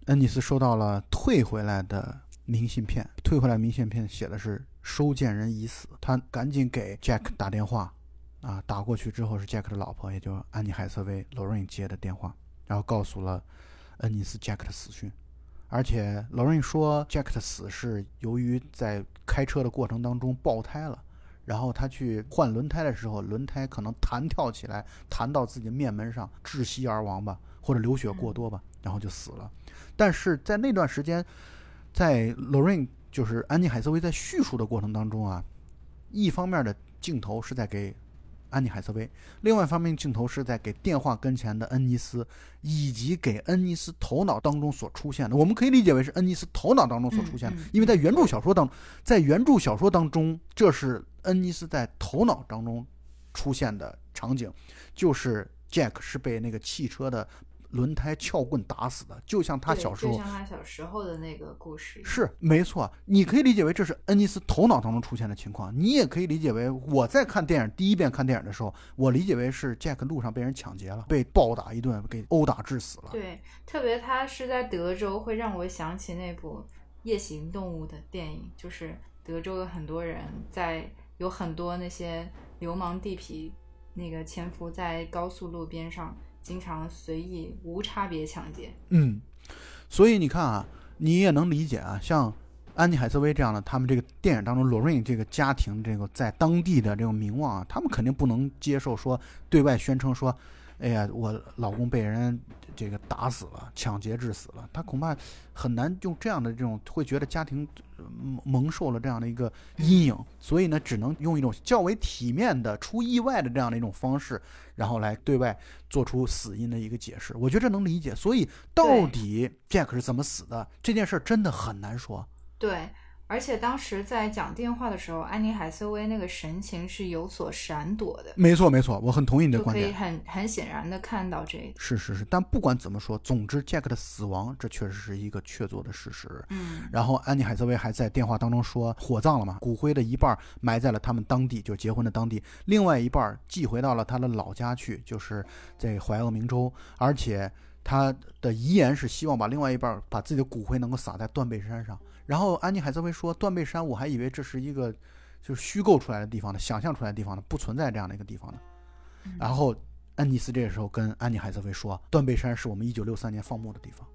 恩尼斯收到了退回来的明信片，退回来明信片写的是“收件人已死”。他赶紧给 Jack 打电话，啊，打过去之后是 Jack 的老婆，也就是安妮海瑟薇 Lorraine 接的电话，然后告诉了恩尼斯 Jack 的死讯。而且 Lorraine 说，Jack 的死是由于在开车的过程当中爆胎了，然后他去换轮胎的时候，轮胎可能弹跳起来，弹到自己的面门上，窒息而亡吧，或者流血过多吧，然后就死了。但是在那段时间，在 Lorraine 就是安妮海瑟薇在叙述的过程当中啊，一方面的镜头是在给安妮海瑟薇，另外一方面镜头是在给电话跟前的恩尼斯，以及给恩尼斯头脑当中所出现的，我们可以理解为是恩尼斯头脑当中所出现的，嗯。嗯因为在原著小说当，在原著小说当中，这是恩尼斯在头脑当中出现的场景，就是 Jack 是被那个汽车的轮胎撬棍打死的，就像他小时候就像他小时候的那个故事一样，是没错，你可以理解为这是恩尼斯头脑当中出现的情况，你也可以理解为我在看电影第一遍看电影的时候，我理解为是 Jack 路上被人抢劫了，被暴打一顿，给殴打致死了。对，特别他是在德州，会让我想起那部《夜行动物》的电影，就是德州有很多人在，有很多那些流氓地痞，那个潜伏在高速路边上，经常随意无差别抢劫。嗯，所以你看啊，你也能理解啊，像安妮海瑟薇这样的，他们这个电影当中，Lorraine 这个家庭这个在当地的这种名望啊，他们肯定不能接受说对外宣称说，哎呀，我老公被人这个打死了，抢劫致死了，他恐怕很难用这样的这种会觉得家庭蒙蒙受了这样的一个阴影，所以呢，只能用一种较为体面的、出意外的这样的一种方式，然后来对外做出死因的一个解释。我觉得这能理解。所以到底 Jack 是怎么死的这件事儿真的很难说。对，而且当时在讲电话的时候，安妮海瑟薇那个神情是有所闪躲的，没错，没错，我很同意你的观点可以。很很显然的看到这一点。是是是，但不管怎么说，总之 Jack 的死亡，这确实是一个确凿的事实。嗯，然后安妮海瑟薇还在电话当中说，火葬了嘛，骨灰的一半埋在了他们当地，就结婚的当地，另外一半寄回到了他的老家去，就是在怀俄明州，而且他的遗言是希望把另外一半把自己的骨灰能够撒在断背山上。然后安妮海瑟薇说，断背山我还以为这是一个就是虚构出来的地方呢，想象出来的地方呢，不存在这样的一个地方呢。然后安妮斯这个时候跟安妮海瑟薇说，断背山是我们一九六三年放牧的地方。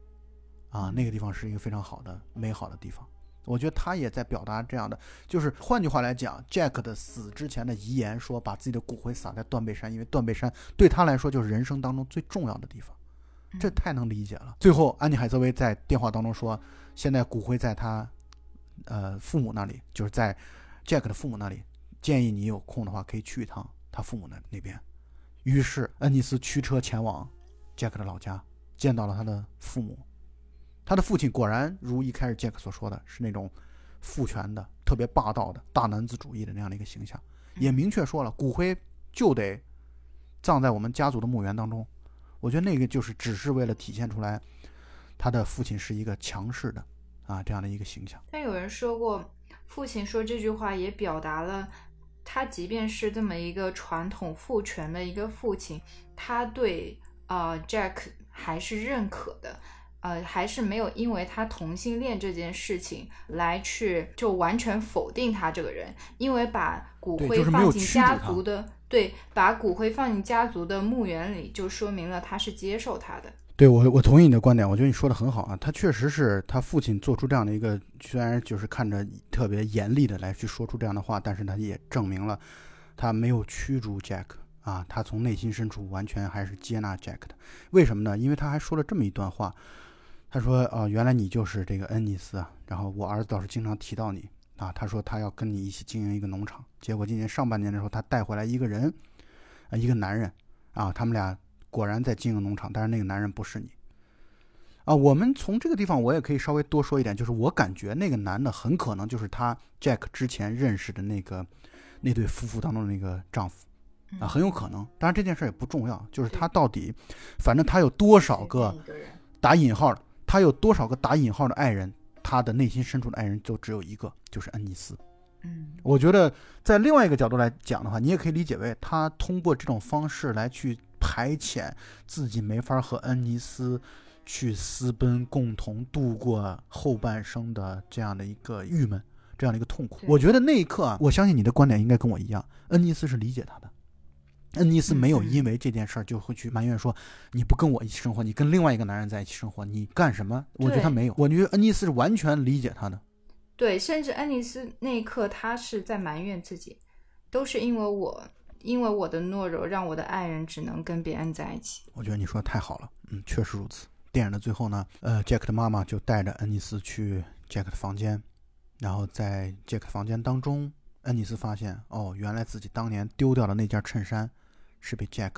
啊，那个地方是一个非常好的、美好的地方。我觉得他也在表达这样的，就是换句话来讲，Jack 的死之前的遗言说把自己的骨灰撒在断背山，因为断背山对他来说就是人生当中最重要的地方，这太能理解了。最后，安妮海瑟薇在电话当中说，现在骨灰在他呃父母那里，就是在 Jack 的父母那里，建议你有空的话可以去一趟他父母那那边。于是，恩尼斯驱车前往 Jack 的老家，见到了他的父母。他的父亲果然如一开始 Jack 所说的是那种父权的、特别霸道的大男子主义的那样的一个形象，也明确说了骨灰就得葬在我们家族的墓园当中。我觉得那个就是只是为了体现出来他的父亲是一个强势的啊这样的一个形象。但有人说过，父亲说这句话也表达了他即便是这么一个传统父权的一个父亲，他对呃 Jack 还是认可的。呃，还是没有因为他同性恋这件事情来去就完全否定他这个人，因为把骨灰放进家族的，对，把骨灰放进家族的墓园里，就说明了他是接受他的。对我，我同意你的观点，我觉得你说的很好啊。他确实是他父亲做出这样的一个，虽然就是看着特别严厉的来去说出这样的话，但是他也证明了他没有驱逐 Jack 啊，他从内心深处完全还是接纳 Jack 的。为什么呢？因为他还说了这么一段话，他说：“啊、原来你就是这个恩尼斯啊，然后我儿子倒是经常提到你啊。他说他要跟你一起经营一个农场，结果今年上半年的时候，他带回来一个人，啊，一个男人啊，他们俩果然在经营农场，但是那个男人不是你。啊，我们从这个地方我也可以稍微多说一点，就是我感觉那个男的很可能就是他 Jack 之前认识的那个那对夫妇当中的那个丈夫啊，嗯很有可能。当然这件事也不重要，就是他到底，反正他有多少个打引号的，他有多少个打引号的爱人，他的内心深处的爱人就只有一个，就是恩尼斯。嗯，我觉得在另外一个角度来讲的话，你也可以理解为他通过这种方式来去排遣自己没法和恩尼斯去私奔，共同度过后半生的这样的一个郁闷，这样的一个痛苦。我觉得那一刻啊，我相信你的观点应该跟我一样，恩尼斯是理解他的，恩尼斯没有因为这件事儿就会去埋怨说你不跟我一起生活，你跟另外一个男人在一起生活，你干什么？我觉得他没有，我觉得恩尼斯是完全理解他的。对，甚至恩尼斯那一刻，他是在埋怨自己，都是因为我，因为我的懦弱，让我的爱人只能跟别人在一起。我觉得你说的太好了，嗯，确实如此。电影的最后呢，呃，Jack 的妈妈就带着恩尼斯去 Jack 的房间，然后在 Jack 房间当中，恩尼斯发现，哦，原来自己当年丢掉的那件衬衫是被 Jack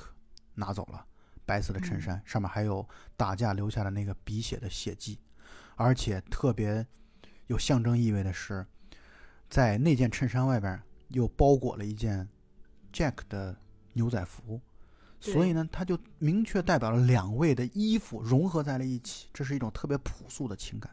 拿走了，白色的衬衫、上面还有打架留下的那个鼻血的血迹，而且特别有象征意味的是，在那件衬衫外边又包裹了一件 Jack 的牛仔服。所以呢，它就明确代表了两位的衣服融合在了一起，这是一种特别朴素的情感。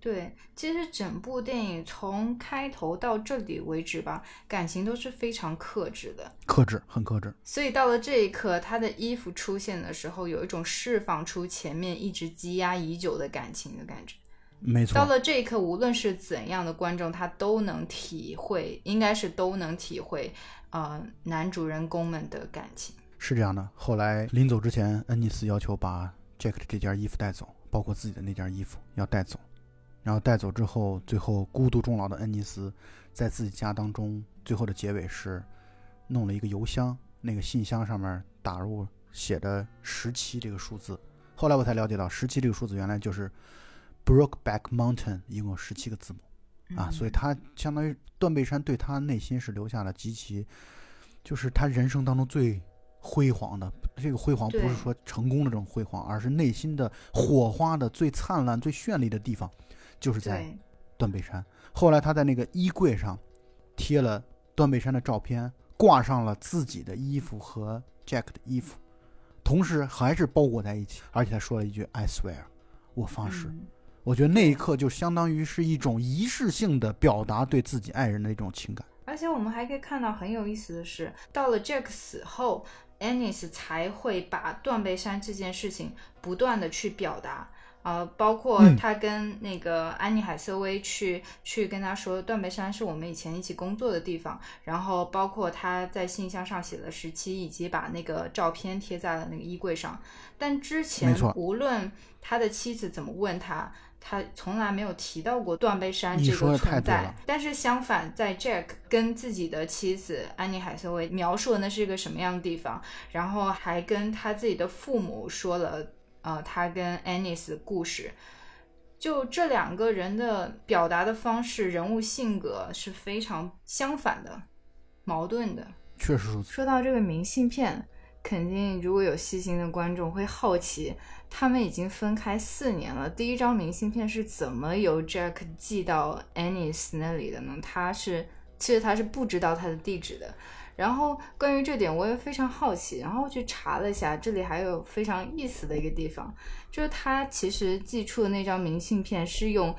对，其实整部电影从开头到这里为止吧，感情都是非常克制的。克制，很克制。所以到了这一刻，他的衣服出现的时候，有一种释放出前面一直积压已久的感情的感觉。没错到，了这一刻，无论是怎样的观众，他都能体会，应该是都能体会，呃，男主人公们的感情。是这样的。后来临走之前，恩尼斯要求把 Jack 的这件衣服带走，包括自己的那件衣服要带走。然后带走之后，最后孤独终老的恩尼斯，在自己家当中，最后的结尾是弄了一个邮箱，那个信箱上面打入写的十七这个数字。后来我才了解到，十七这个数字原来就是 Brokeback Mountain，一共有十七个字母。啊，所以他相当于断背山对他内心是留下了极其，就是他人生当中最辉煌的。这个辉煌不是说成功的这种辉煌，而是内心的火花的最灿烂、最绚丽的地方，就是在对断背山。后来他在那个衣柜上贴了断背山的照片，挂上了自己的衣服和 Jack 的衣服，同时还是包裹在一起，而且他说了一句 “I swear”，我发誓。嗯我觉得那一刻就相当于是一种仪式性的表达对自己爱人的一种情感。而且我们还可以看到很有意思的是，到了 Jack 死后，Anis 才会把断背山这件事情不断的去表达。呃，包括嗯他跟那个安妮海瑟薇去、去跟他说，断背山是我们以前一起工作的地方。然后包括他在信箱上写了时期，以及把那个照片贴在了那个衣柜上。但之前无论他的妻子怎么问他，他从来没有提到过断背山这个存在。但是相反，在 Jack 跟自己的妻子安妮海瑟薇描述的那是一个什么样的地方，然后还跟他自己的父母说了，呃，他跟 Anis 的故事。就这两个人的表达的方式、人物性格是非常相反的、矛盾的。确实如此。说到这个明信片，肯定如果有细心的观众会好奇，他们已经分开四年了，第一张明信片是怎么由 Jack 寄到 annis 那里的呢？他是其实他是不知道他的地址的。然后关于这点我也非常好奇，然后去查了一下，这里还有非常意思的一个地方，就是他其实寄出的那张明信片是用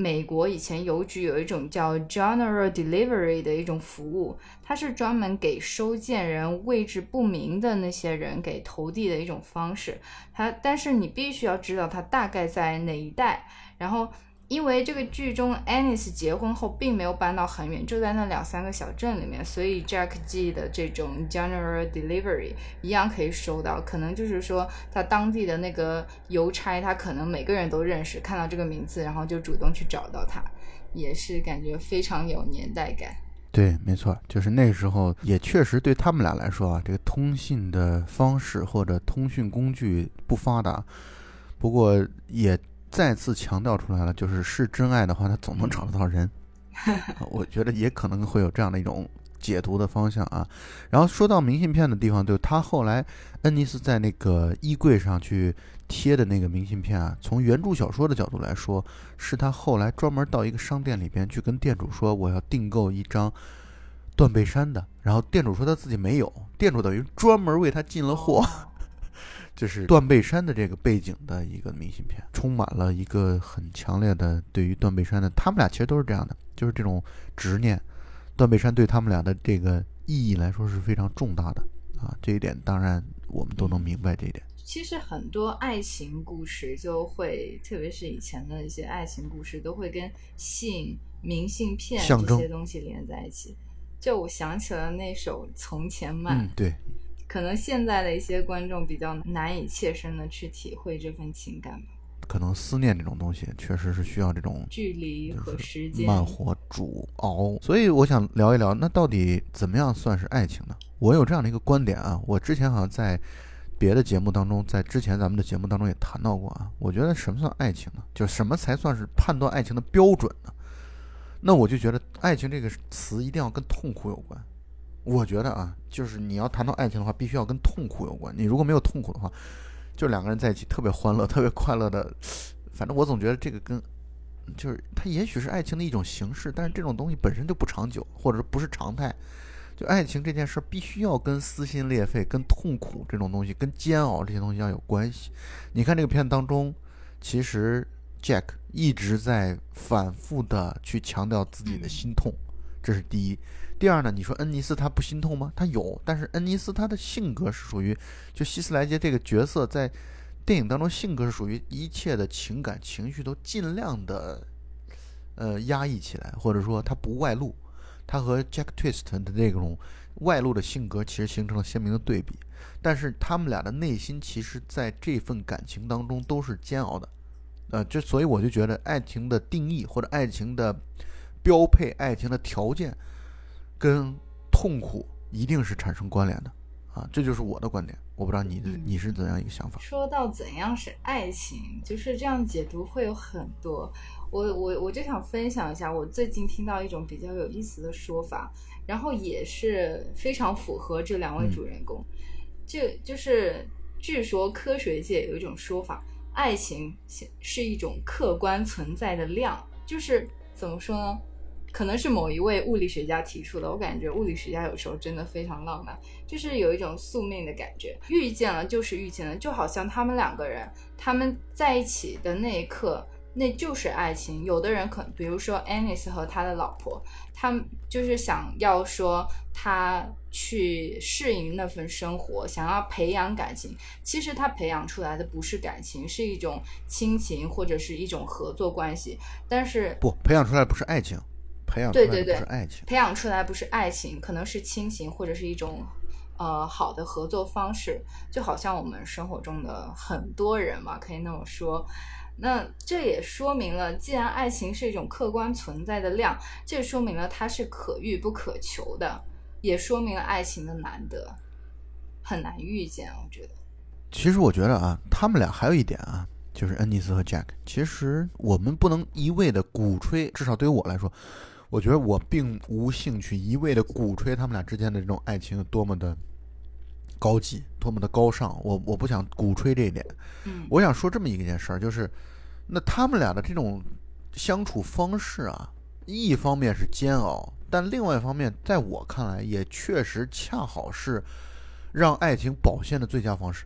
美国以前邮局有一种叫 General Delivery 的一种服务，它是专门给收件人位置不明的那些人给投递的一种方式。它但是你必须要知道它大概在哪一带，然后。因为这个剧中，Anis 结婚后并没有搬到很远，就在那两三个小镇里面，所以 Jack G 的这种 General Delivery 一样可以收到。可能就是说，他当地的那个邮差，他可能每个人都认识，看到这个名字，然后就主动去找到他，也是感觉非常有年代感。对，没错，就是那时候也确实对他们俩来说啊，这个通信的方式或者通讯工具不发达，不过也再次强调出来了，就是是真爱的话，他总能找得到人。<laughs> 我觉得也可能会有这样的一种解读的方向啊。然后说到明信片的地方，就他后来恩尼斯在那个衣柜上去贴的那个明信片啊，从原著小说的角度来说，是他后来专门到一个商店里边去跟店主说，我要订购一张断背山的。然后店主说他自己没有，店主等于专门为他进了货。这是断背山的这个背景的一个明信片，充满了一个很强烈的对于断背山的，他们俩其实都是这样的，就是这种执念。断背山对他们俩的这个意义来说是非常重大的啊，这一点当然我们都能明白这一点。其实很多爱情故事就会，特别是以前的一些爱情故事，都会跟信、明信片这些东西连在一起。就我想起了那首《从前慢》，嗯，对，可能现在的一些观众比较难以切身的去体会这份情感吧。可能思念这种东西，确实是需要这种距离和时间慢火煮熬。所以我想聊一聊，那到底怎么样算是爱情呢？我有这样的一个观点啊，我之前好像在别的节目当中，在之前咱们的节目当中也谈到过啊。我觉得什么算爱情呢？就什么才算是判断爱情的标准呢？那我就觉得爱情这个词一定要跟痛苦有关。我觉得啊，就是你要谈到爱情的话，必须要跟痛苦有关。你如果没有痛苦的话，就两个人在一起特别欢乐、特别快乐的，反正我总觉得这个跟，就是它也许是爱情的一种形式，但是这种东西本身就不长久，或者说不是常态。就爱情这件事儿，必须要跟撕心裂肺、跟痛苦这种东西、跟煎熬这些东西要有关系。你看这个片子当中，其实 Jack 一直在反复的去强调自己的心痛，这是第一。第二呢，你说恩尼斯他不心痛吗？他有，但是恩尼斯他的性格是属于，就希斯莱杰这个角色在电影当中性格是属于一切的情感情绪都尽量的呃压抑起来，或者说他不外露。他和 Jack Twist 的这种外露的性格其实形成了鲜明的对比，但是他们俩的内心其实在这份感情当中都是煎熬的。呃，这所以我就觉得爱情的定义或者爱情的标配、爱情的条件。跟痛苦一定是产生关联的，啊，这就是我的观点。我不知道你的你是怎样一个想法。说到怎样是爱情，就是这样解读会有很多。我我我就想分享一下，我最近听到一种比较有意思的说法，然后也是非常符合这两位主人公。这就是据说科学界有一种说法，爱情是一种客观存在的量，就是怎么说呢？可能是某一位物理学家提出的，我感觉物理学家有时候真的非常浪漫，就是有一种宿命的感觉，遇见了就是遇见了，就好像他们两个人他们在一起的那一刻，那就是爱情。有的人可，比如说 Anis 和他的老婆，他们就是想要说他去适应那份生活，想要培养感情。其实他培养出来的不是感情，是一种亲情或者是一种合作关系。但是不培养出来不是爱情。培养出来不是爱情，培养出来不是爱情，可能是亲情或者是一种呃好的合作方式，就好像我们生活中的很多人嘛，可以那么说。那这也说明了，既然爱情是一种客观存在的量，这说明了它是可遇不可求的，也说明了爱情的难得，很难遇见。我觉得，其实我觉得啊，他们俩还有一点啊，就是恩尼斯和 Jack，其实我们不能一味的鼓吹，至少对于我来说。我觉得我并无兴趣一味的鼓吹他们俩之间的这种爱情有多么的高级，多么的高尚。我我不想鼓吹这一点。嗯，我想说这么一件事儿，就是那他们俩的这种相处方式啊，一方面是煎熬，但另外一方面，在我看来也确实恰好是让爱情保鲜的最佳方式。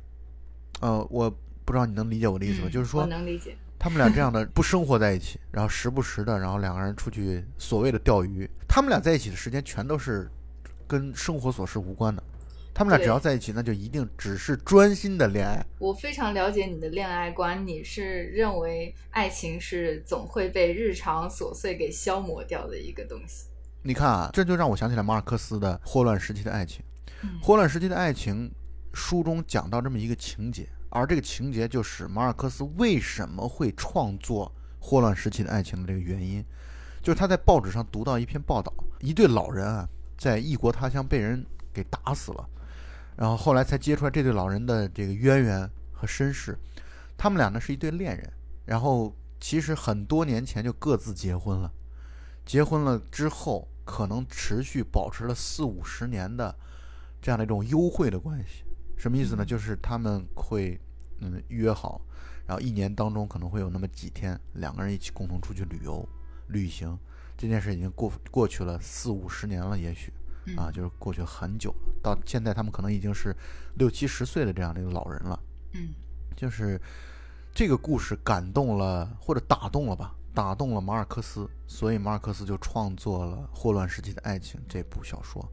呃，我不知道你能理解我的意思吗？就是说，我能理解。他们俩这样的不生活在一起，<laughs> 然后时不时的，然后两个人出去所谓的钓鱼。他们俩在一起的时间全都是跟生活琐事无关的。他们俩只要在一起，那就一定只是专心的恋爱。我非常了解你的恋爱观，你是认为爱情是总会被日常琐碎给消磨掉的一个东西。你看啊，这就让我想起来马尔克斯的《霍乱时期的爱情》。《霍乱时期的爱情》书中讲到这么一个情节。而这个情节就是马尔克斯为什么会创作《霍乱时期的爱情》的这个原因，就是他在报纸上读到一篇报道，一对老人啊在异国他乡被人给打死了，然后后来才揭出来这对老人的这个渊源和身世，他们俩呢是一对恋人，然后其实很多年前就各自结婚了，结婚了之后可能持续保持了四五十年的这样的一种幽会的关系。什么意思呢？就是他们会，嗯，约好，然后一年当中可能会有那么几天，两个人一起共同出去旅游、旅行。这件事已经过过去了四五十年了，也许，啊，就是过去很久了。到现在，他们可能已经是六七十岁的这样的一个老人了。嗯，就是这个故事感动了，或者打动了吧，打动了马尔克斯，所以马尔克斯就创作了《霍乱时期的爱情》这部小说。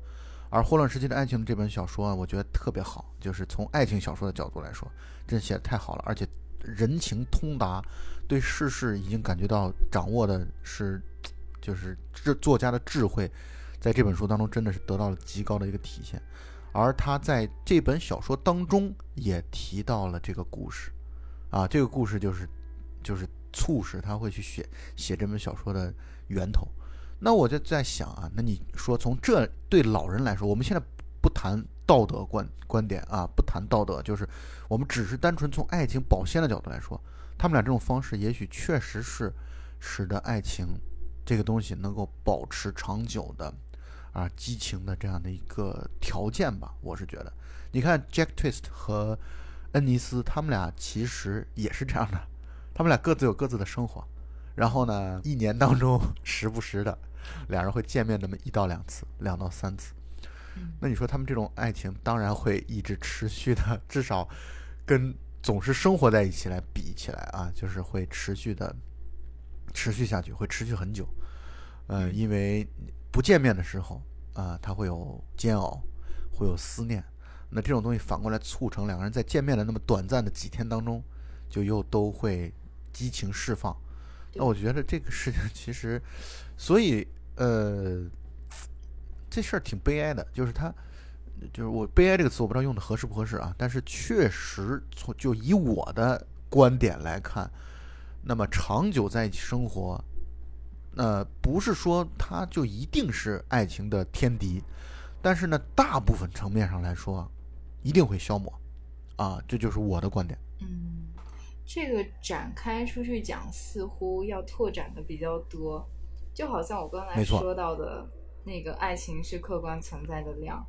而《霍乱时期的爱情》这本小说啊，我觉得特别好，就是从爱情小说的角度来说，真写的太好了，而且人情通达，对世事已经感觉到掌握的是，就是这作家的智慧，在这本书当中真的是得到了极高的一个体现。而他在这本小说当中也提到了这个故事，啊，这个故事就是就是促使他会去写写这本小说的源头。那我就在想啊，那你说从这对老人来说，我们现在不谈道德观观点啊，不谈道德，就是我们只是单纯从爱情保鲜的角度来说，他们俩这种方式也许确实是使得爱情这个东西能够保持长久的啊激情的这样的一个条件吧。我是觉得，你看 Jack Twist 和恩尼斯，他们俩其实也是这样的，他们俩各自有各自的生活，然后呢，一年当中 <laughs> 时不时的。两人会见面那么一到两次，两到三次。那你说他们这种爱情当然会一直持续的，至少跟总是生活在一起来比起来啊，就是会持续的持续下去，会持续很久。呃，因为不见面的时候啊，他会有煎熬，会有思念。那这种东西反过来促成两个人在见面的那么短暂的几天当中，就又都会激情释放。那我觉得这个事情其实，所以呃，这事儿挺悲哀的。就是他，就是我悲哀这个词，我不知道用的合适不合适啊。但是确实从就以我的观点来看，那么长久在一起生活，那不是说他就一定是爱情的天敌，但是呢，大部分层面上来说，一定会消磨啊。这就是我的观点。嗯。这个展开出去讲，似乎要拓展的比较多，就好像我刚才说到的那个爱情是客观存在的量。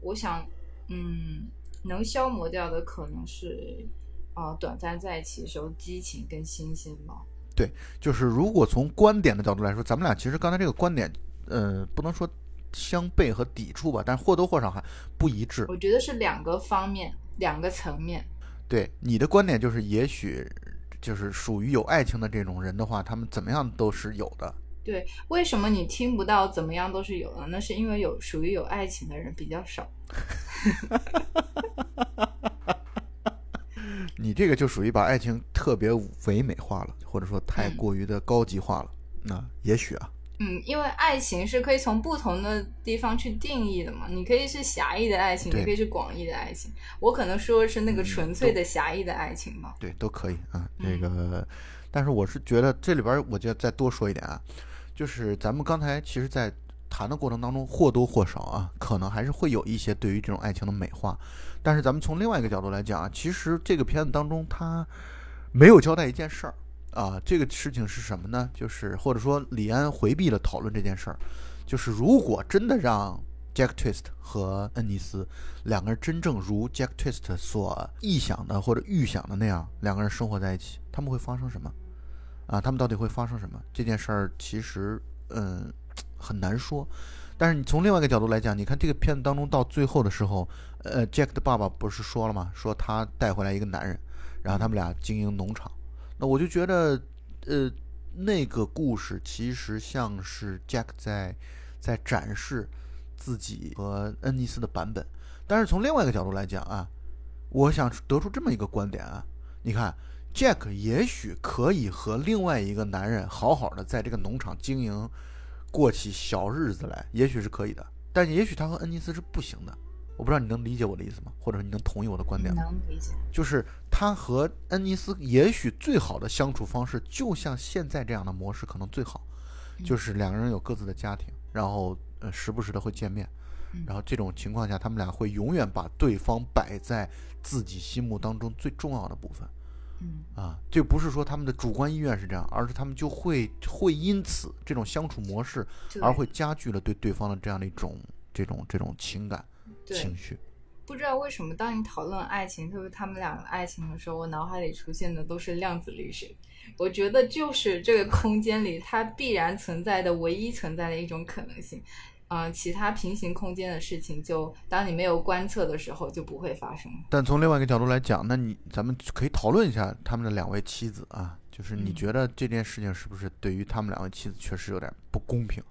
我想，嗯，能消磨掉的可能是啊，短暂在一起的时候激情跟新鲜吧。对，就是如果从观点的角度来说，咱们俩其实刚才这个观点，呃，不能说相悖和抵触吧，但或多或少还不一致。我觉得是两个方面，两个层面。对你的观点就是，也许就是属于有爱情的这种人的话，他们怎么样都是有的。对，为什么你听不到怎么样都是有的？那是因为有属于有爱情的人比较少。<laughs> 你这个就属于把爱情特别唯美化了，或者说太过于的高级化了。那也许啊。嗯，因为爱情是可以从不同的地方去定义的嘛。你可以是狭义的爱情，也可以是广义的爱情。我可能说的是那个纯粹的狭义的爱情嘛。对，都可以啊。这个，但是我是觉得这里边我就再多说一点啊，就是咱们刚才其实，在谈的过程当中或多或少啊，可能还是会有一些对于这种爱情的美化。但是咱们从另外一个角度来讲啊，其实这个片子当中他没有交代一件事儿。啊，这个事情是什么呢？就是或者说李安回避了讨论这件事儿，就是如果真的让 Jack Twist 和恩尼斯两个人真正如 Jack Twist 所臆想的或者预想的那样，两个人生活在一起，他们会发生什么？啊，他们到底会发生什么？这件事儿其实嗯很难说。但是你从另外一个角度来讲，你看这个片子当中到最后的时候，呃，Jack 的爸爸不是说了吗？说他带回来一个男人，然后他们俩经营农场。那我就觉得，呃，那个故事其实像是 Jack 在在展示自己和恩尼斯的版本。但是从另外一个角度来讲啊，我想得出这么一个观点啊，你看，Jack 也许可以和另外一个男人好好的在这个农场经营，过起小日子来，也许是可以的。但也许他和恩尼斯是不行的。我不知道你能理解我的意思吗？或者你能同意我的观点吗？能理解。就是他和恩尼斯也许最好的相处方式，就像现在这样的模式可能最好，就是两个人有各自的家庭，然后呃时不时的会见面，然后这种情况下，他们俩会永远把对方摆在自己心目当中最重要的部分。嗯啊，这不是说他们的主观意愿是这样，而是他们就会会因此这种相处模式而会加剧了对对方的这样的一种这种这种情感。情绪，不知道为什么，当你讨论爱情，特别他们俩的爱情的时候，我脑海里出现的都是量子力学。我觉得就是这个空间里它必然存在的唯一存在的一种可能性。嗯，其他平行空间的事情，就当你没有观测的时候，就不会发生。但从另外一个角度来讲，那你咱们可以讨论一下他们的两位妻子啊，就是你觉得这件事情是不是对于他们两位妻子确实有点不公平？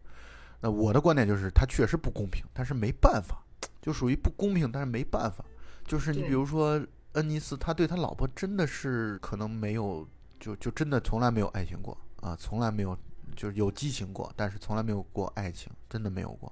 那我的观点就是，他确实不公平，但是没办法。就属于不公平，但是没办法。就是你比如说恩尼斯，他对他老婆真的是可能没有，就就真的从来没有爱情过啊，从来没有就是有激情过，但是从来没有过爱情，真的没有过。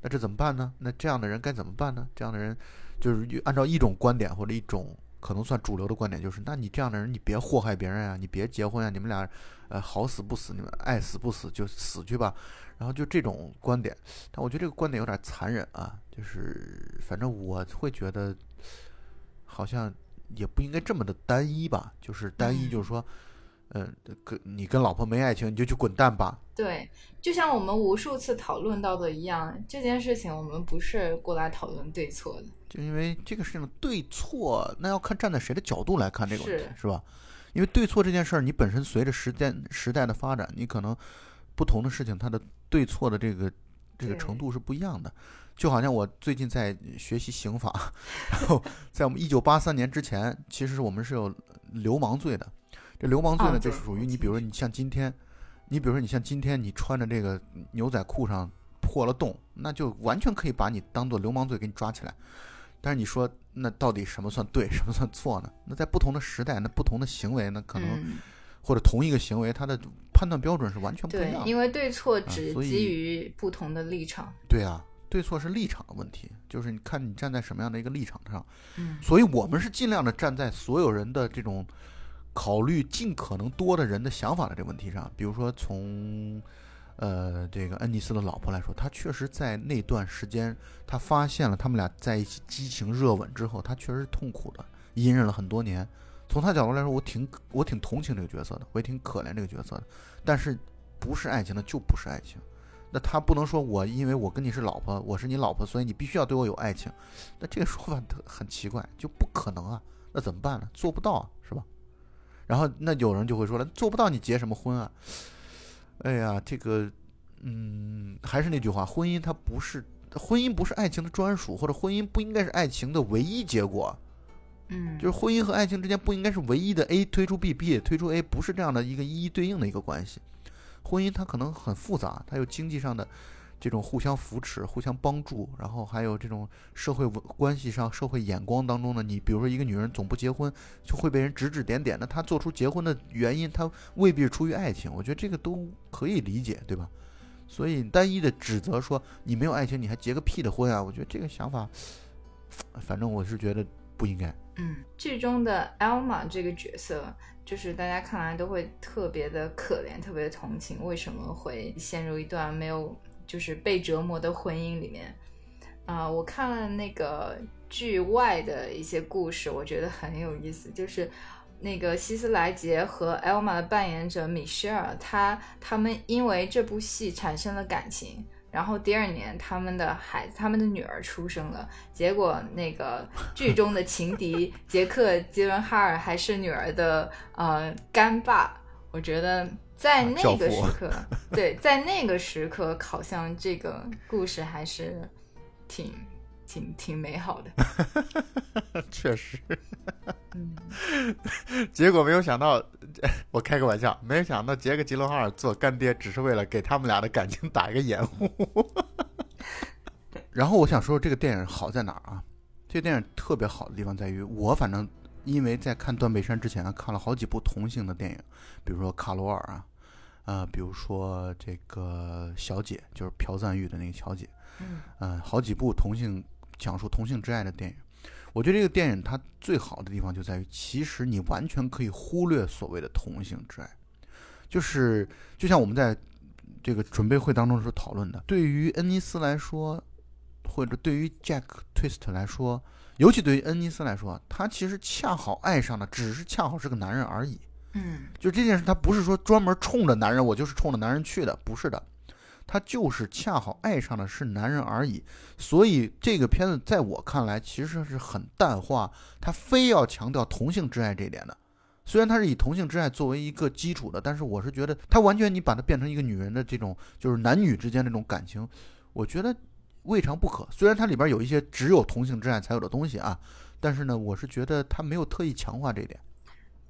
那这怎么办呢？那这样的人该怎么办呢？这样的人就是按照一种观点或者一种可能算主流的观点，就是那你这样的人你别祸害别人啊，你别结婚啊，你们俩呃好死不死，你们爱死不死就死去吧。然后就这种观点，但我觉得这个观点有点残忍啊，就是反正我会觉得好像也不应该这么的单一吧，就是单一就是说。嗯，跟你跟老婆没爱情，你就去滚蛋吧。对，就像我们无数次讨论到的一样，这件事情我们不是过来讨论对错的。就因为这个事情的对错，那要看站在谁的角度来看这个问题，是是吧？因为对错这件事儿，你本身随着时间时代的发展，你可能不同的事情，它的对错的这个这个程度是不一样的。就好像我最近在学习刑法，<laughs> 然后在我们一九八三年之前，其实我们是有流氓罪的。这流氓罪呢，就是属于你，比如说你像今天，你比如说你像今天你穿着这个牛仔裤上破了洞，那就完全可以把你当做流氓罪给你抓起来。但是你说，那到底什么算对，什么算错呢？那在不同的时代，那不同的行为，那可能、嗯，或者同一个行为，它的判断标准是完全不一样，的。因为对错只基于不同的立场。对啊，对错是立场的问题，就是你看你站在什么样的一个立场上。嗯，所以我们是尽量的站在所有人的这种考虑尽可能多的人的想法的这个问题上。比如说从呃这个恩尼斯的老婆来说，她确实在那段时间，她发现了他们俩在一起激情热吻之后，她确实是痛苦的，隐忍了很多年。从她角度来说，我挺我挺同情这个角色的，我也挺可怜这个角色的。但是不是爱情的就不是爱情。那他不能说我因为我跟你是老婆，我是你老婆，所以你必须要对我有爱情。那这个说法很奇怪，就不可能啊。那怎么办呢？做不到啊，是吧？然后那有人就会说了，做不到你结什么婚啊？哎呀，这个，嗯，还是那句话，婚姻它不是婚姻不是爱情的专属，或者婚姻不应该是爱情的唯一结果。嗯，就是婚姻和爱情之间不应该是唯一的 A 推出 B，B 推出 A，不是这样的一个一一对应的一个关系。婚姻它可能很复杂，它有经济上的这种互相扶持、互相帮助，然后还有这种社会关系上、社会眼光当中呢，你比如说一个女人总不结婚，就会被人指指点点的。她做出结婚的原因，她未必出于爱情，我觉得这个都可以理解，对吧？所以单一的指责说你没有爱情，你还结个屁的婚啊？我觉得这个想法，反正我是觉得不应该。嗯，剧中的 Elma 这个角色，就是大家看来都会特别的可怜，特别的同情，为什么会陷入一段没有就是被折磨的婚姻里面？啊、我看了那个剧外的一些故事，我觉得很有意思，就是。那个希斯莱杰和 Elma 的扮演者米歇尔，他他们因为这部戏产生了感情，然后第二年他们的孩子，他们的女儿出生了，结果那个剧中的情敌杰克吉伦哈尔还是女儿的呃干爸，我觉得在那个时刻，<laughs> 对，在那个时刻，好像这个故事还是挺挺挺美好的。<laughs> 确实，嗯，<laughs> 结果没有想到，我开个玩笑，没有想到杰克吉伦哈尔做干爹只是为了给他们俩的感情打一个掩护。然后我想说，这个电影好在哪儿啊？这个电影特别好的地方在于，我反正因为在看《断背山》之前啊看了好几部同性的电影，比如说《卡罗尔》啊，呃，比如说这个小姐，就是朴赞玉的那个小姐，嗯呃，好几部同性讲述同性之爱的电影。我觉得这个电影它最好的地方就在于，其实你完全可以忽略所谓的同性之爱，就是就像我们在这个准备会当中所讨论的，对于恩尼斯来说，或者对于 Jack Twist 来说，尤其对于恩尼斯来说，他其实恰好爱上的只是恰好是个男人而已。嗯就这件事，他不是说专门冲着男人，我就是冲着男人去的，不是的，他就是恰好爱上的是男人而已。所以这个片子在我看来其实是很淡化，他非要强调同性之爱这一点的。虽然他是以同性之爱作为一个基础的，但是我是觉得他完全你把它变成一个女人的这种就是男女之间那种感情，我觉得未尝不可。虽然它里边有一些只有同性之爱才有的东西啊，但是呢，我是觉得他没有特意强化这一点。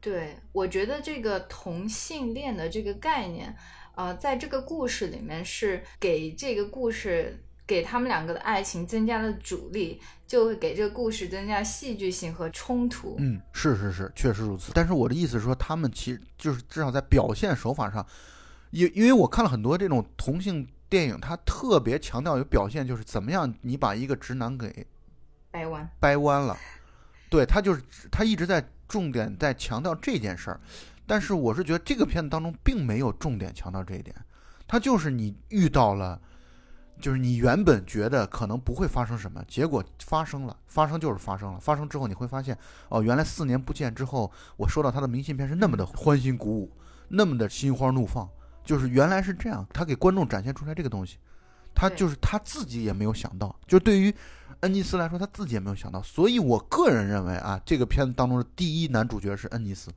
对，我觉得这个同性恋的这个概念，呃，在这个故事里面是给这个故事给他们两个的爱情增加了阻力，就会给这个故事增加戏剧性和冲突。嗯，是是是，确实如此。但是我的意思是说，他们其实就是至少在表现手法上，因因为我看了很多这种同性电影它特别强调有表现，就是怎么样你把一个直男给掰弯，掰弯了。对他就是他一直在重点在强调这件事儿，但是我是觉得这个片子当中并没有重点强调这一点，它就是你遇到了，就是你原本觉得可能不会发生什么，结果发生了，发生就是发生了，发生之后你会发现，哦，原来四年不见之后，我收到他的明信片是那么的欢欣鼓舞，那么的心花怒放，就是原来是这样，他给观众展现出来这个东西，他就是他自己也没有想到，就对于恩尼斯来说，他自己也没有想到，所以我个人认为啊，这个片子当中的第一男主角是恩尼斯，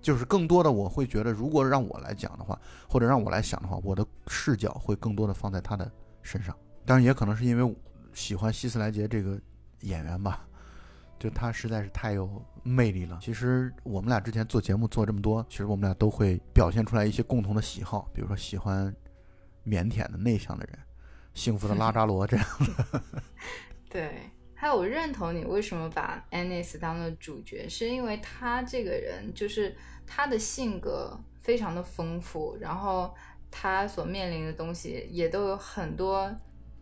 就是更多的我会觉得，如果让我来讲的话，或者让我来想的话，我的视角会更多的放在他的身上。当然，也可能是因为喜欢希斯莱杰这个演员吧，就他实在是太有魅力了。其实我们俩之前做节目做这么多，其实我们俩都会表现出来一些共同的喜好，比如说喜欢腼腆的内向的人，幸福的拉扎罗这样。<laughs> 对，还有我认同你为什么把 Anis 当做主角，是因为他这个人就是他的性格非常的丰富，然后他所面临的东西也都有很多。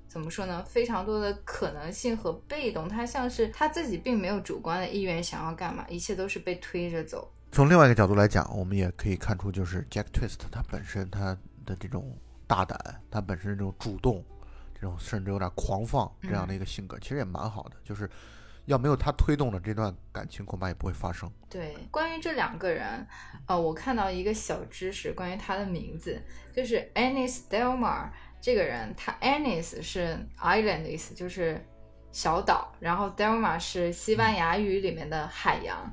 怎么说呢？非常多的可能性和被动，他像是他自己并没有主观的意愿想要干嘛，一切都是被推着走。从另外一个角度来讲，我们也可以看出，就是 Jack Twist 他本身他的这种大胆，他本身这种主动，这种甚至有点狂放这样的一个性格，其实也蛮好的。就是要没有他推动的这段感情，恐怕也不会发生。对，关于这两个人，呃，我看到一个小知识，关于他的名字，就是 Anis Delmar 这个人，他 Anis 是 island 的意思，就是小岛，然后 Delmar 是西班牙语里面的海洋，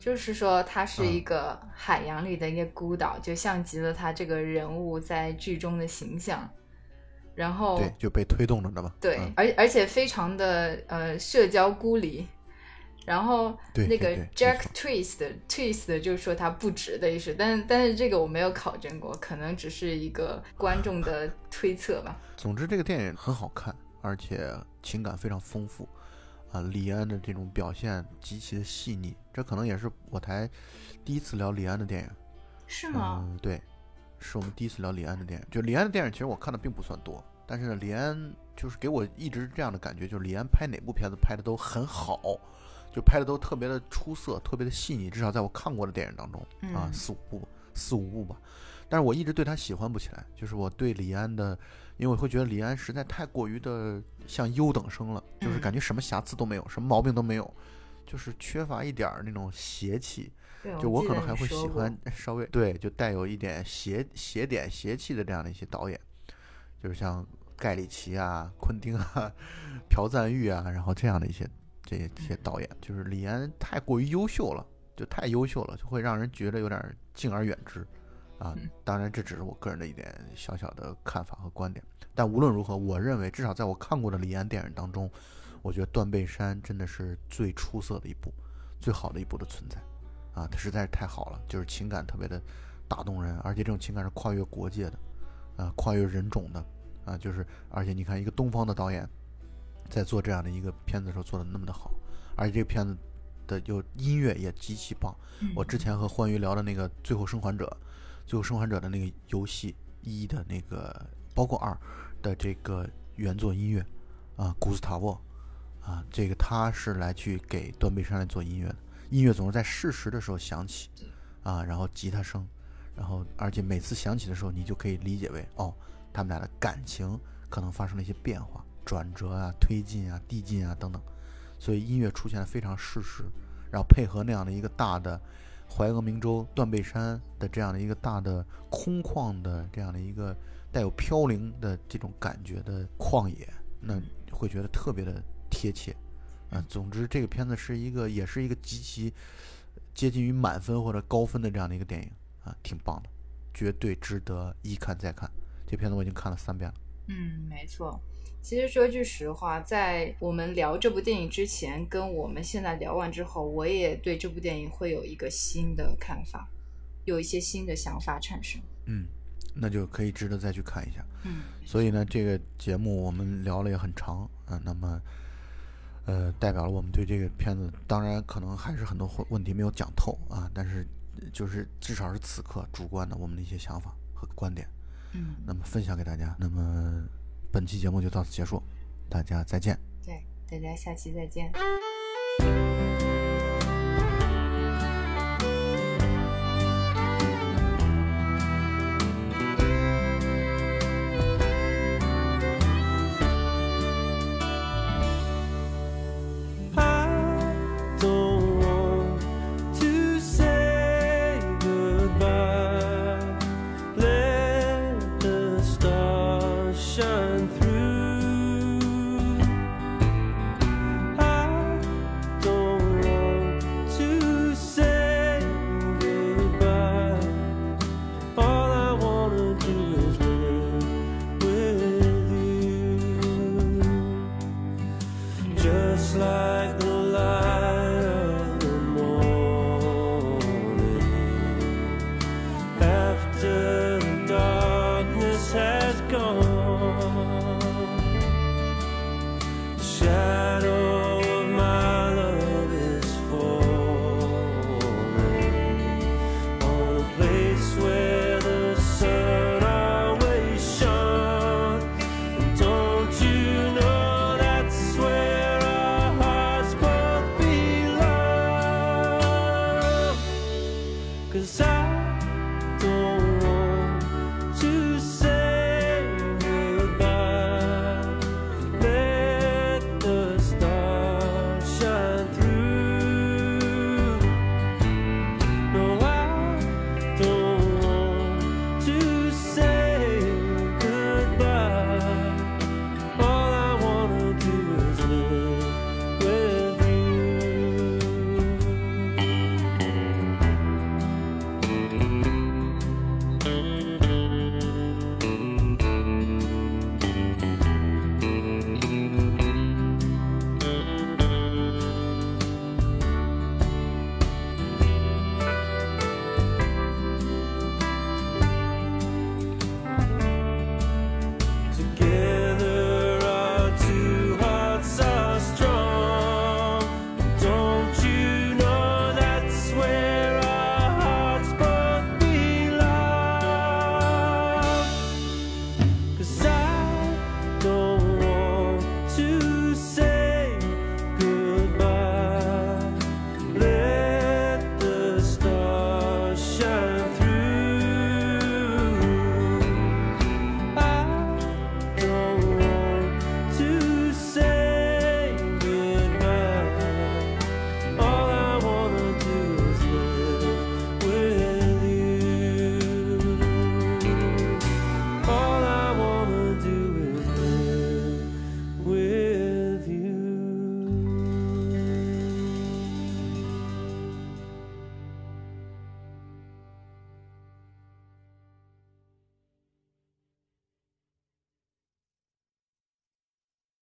就是说他是一个海洋里的一个孤岛，就像极了他这个人物在剧中的形象。然后对，就被推动着的嘛。对，嗯而而且非常的呃社交孤立。然后那个 Jack Twist Twist 就是说他不值的意思，但但是这个我没有考证过，可能只是一个观众的推测吧。<laughs> 总之，这个电影很好看，而且情感非常丰富。啊，李安的这种表现极其的细腻，这可能也是我台第一次聊李安的电影。是吗？嗯，对，是我们第一次聊李安的电影。就李安的电影，其实我看的并不算多，但是呢，李安就是给我一直这样的感觉，就是李安拍哪部片子拍的都很好，就拍的都特别的出色，特别的细腻。至少在我看过的电影当中，啊，嗯四五部，四五部吧。但是我一直对他喜欢不起来，就是我对李安的，因为我会觉得李安实在太过于的像优等生了，就是嗯感觉什么瑕疵都没有，什么毛病都没有，就是缺乏一点儿那种邪气。对，就我可能还会喜欢稍微对，就带有一点邪邪点邪气的这样的一些导演，就是像盖里奇啊、昆汀啊、<laughs> 朴赞玉啊，然后这样的一些这些这些导演，就是李安太过于优秀了，就太优秀了，就会让人觉得有点敬而远之啊嗯。当然，这只是我个人的一点小小的看法和观点，但无论如何，我认为至少在我看过的李安电影当中，我觉得《断背山》真的是最出色的一部，最好的一部的存在。啊，它实在是太好了，就是情感特别的打动人，而且这种情感是跨越国界的，啊，跨越人种的，啊，就是而且你看一个东方的导演在做这样的一个片子的时候做的那么的好，而且这个片子的就音乐也极其棒。嗯我之前和欢愉聊的那个《最后生还者》，《最后生还者》的那个游戏一的那个，包括二的这个原作音乐啊，古斯塔沃啊，这个他是来去给断背山来做音乐的。音乐总是在适时的时候响起，啊，然后吉他声，然后而且每次响起的时候，你就可以理解为哦，他们俩的感情可能发生了一些变化、转折啊、推进啊、递进啊等等，所以音乐出现的非常适时，然后配合那样的一个大的怀俄明州断背山的这样的一个大的空旷的这样的一个带有飘零的这种感觉的旷野，那会觉得特别的贴切。啊，总之这个片子是一个，也是一个极其接近于满分或者高分的这样的一个电影啊，挺棒的，绝对值得一看再看。这片子我已经看了三遍了。嗯，没错。其实说句实话，在我们聊这部电影之前，跟我们现在聊完之后，我也对这部电影会有一个新的看法，有一些新的想法产生。嗯，那就可以值得再去看一下。嗯，所以呢，这个节目我们聊了也很长啊，那么。呃，代表了我们对这个片子，当然可能还是很多问题没有讲透啊，但是就是至少是此刻主观的我们的一些想法和观点。嗯，那么分享给大家。那么本期节目就到此结束，大家再见。对，大家下期再见。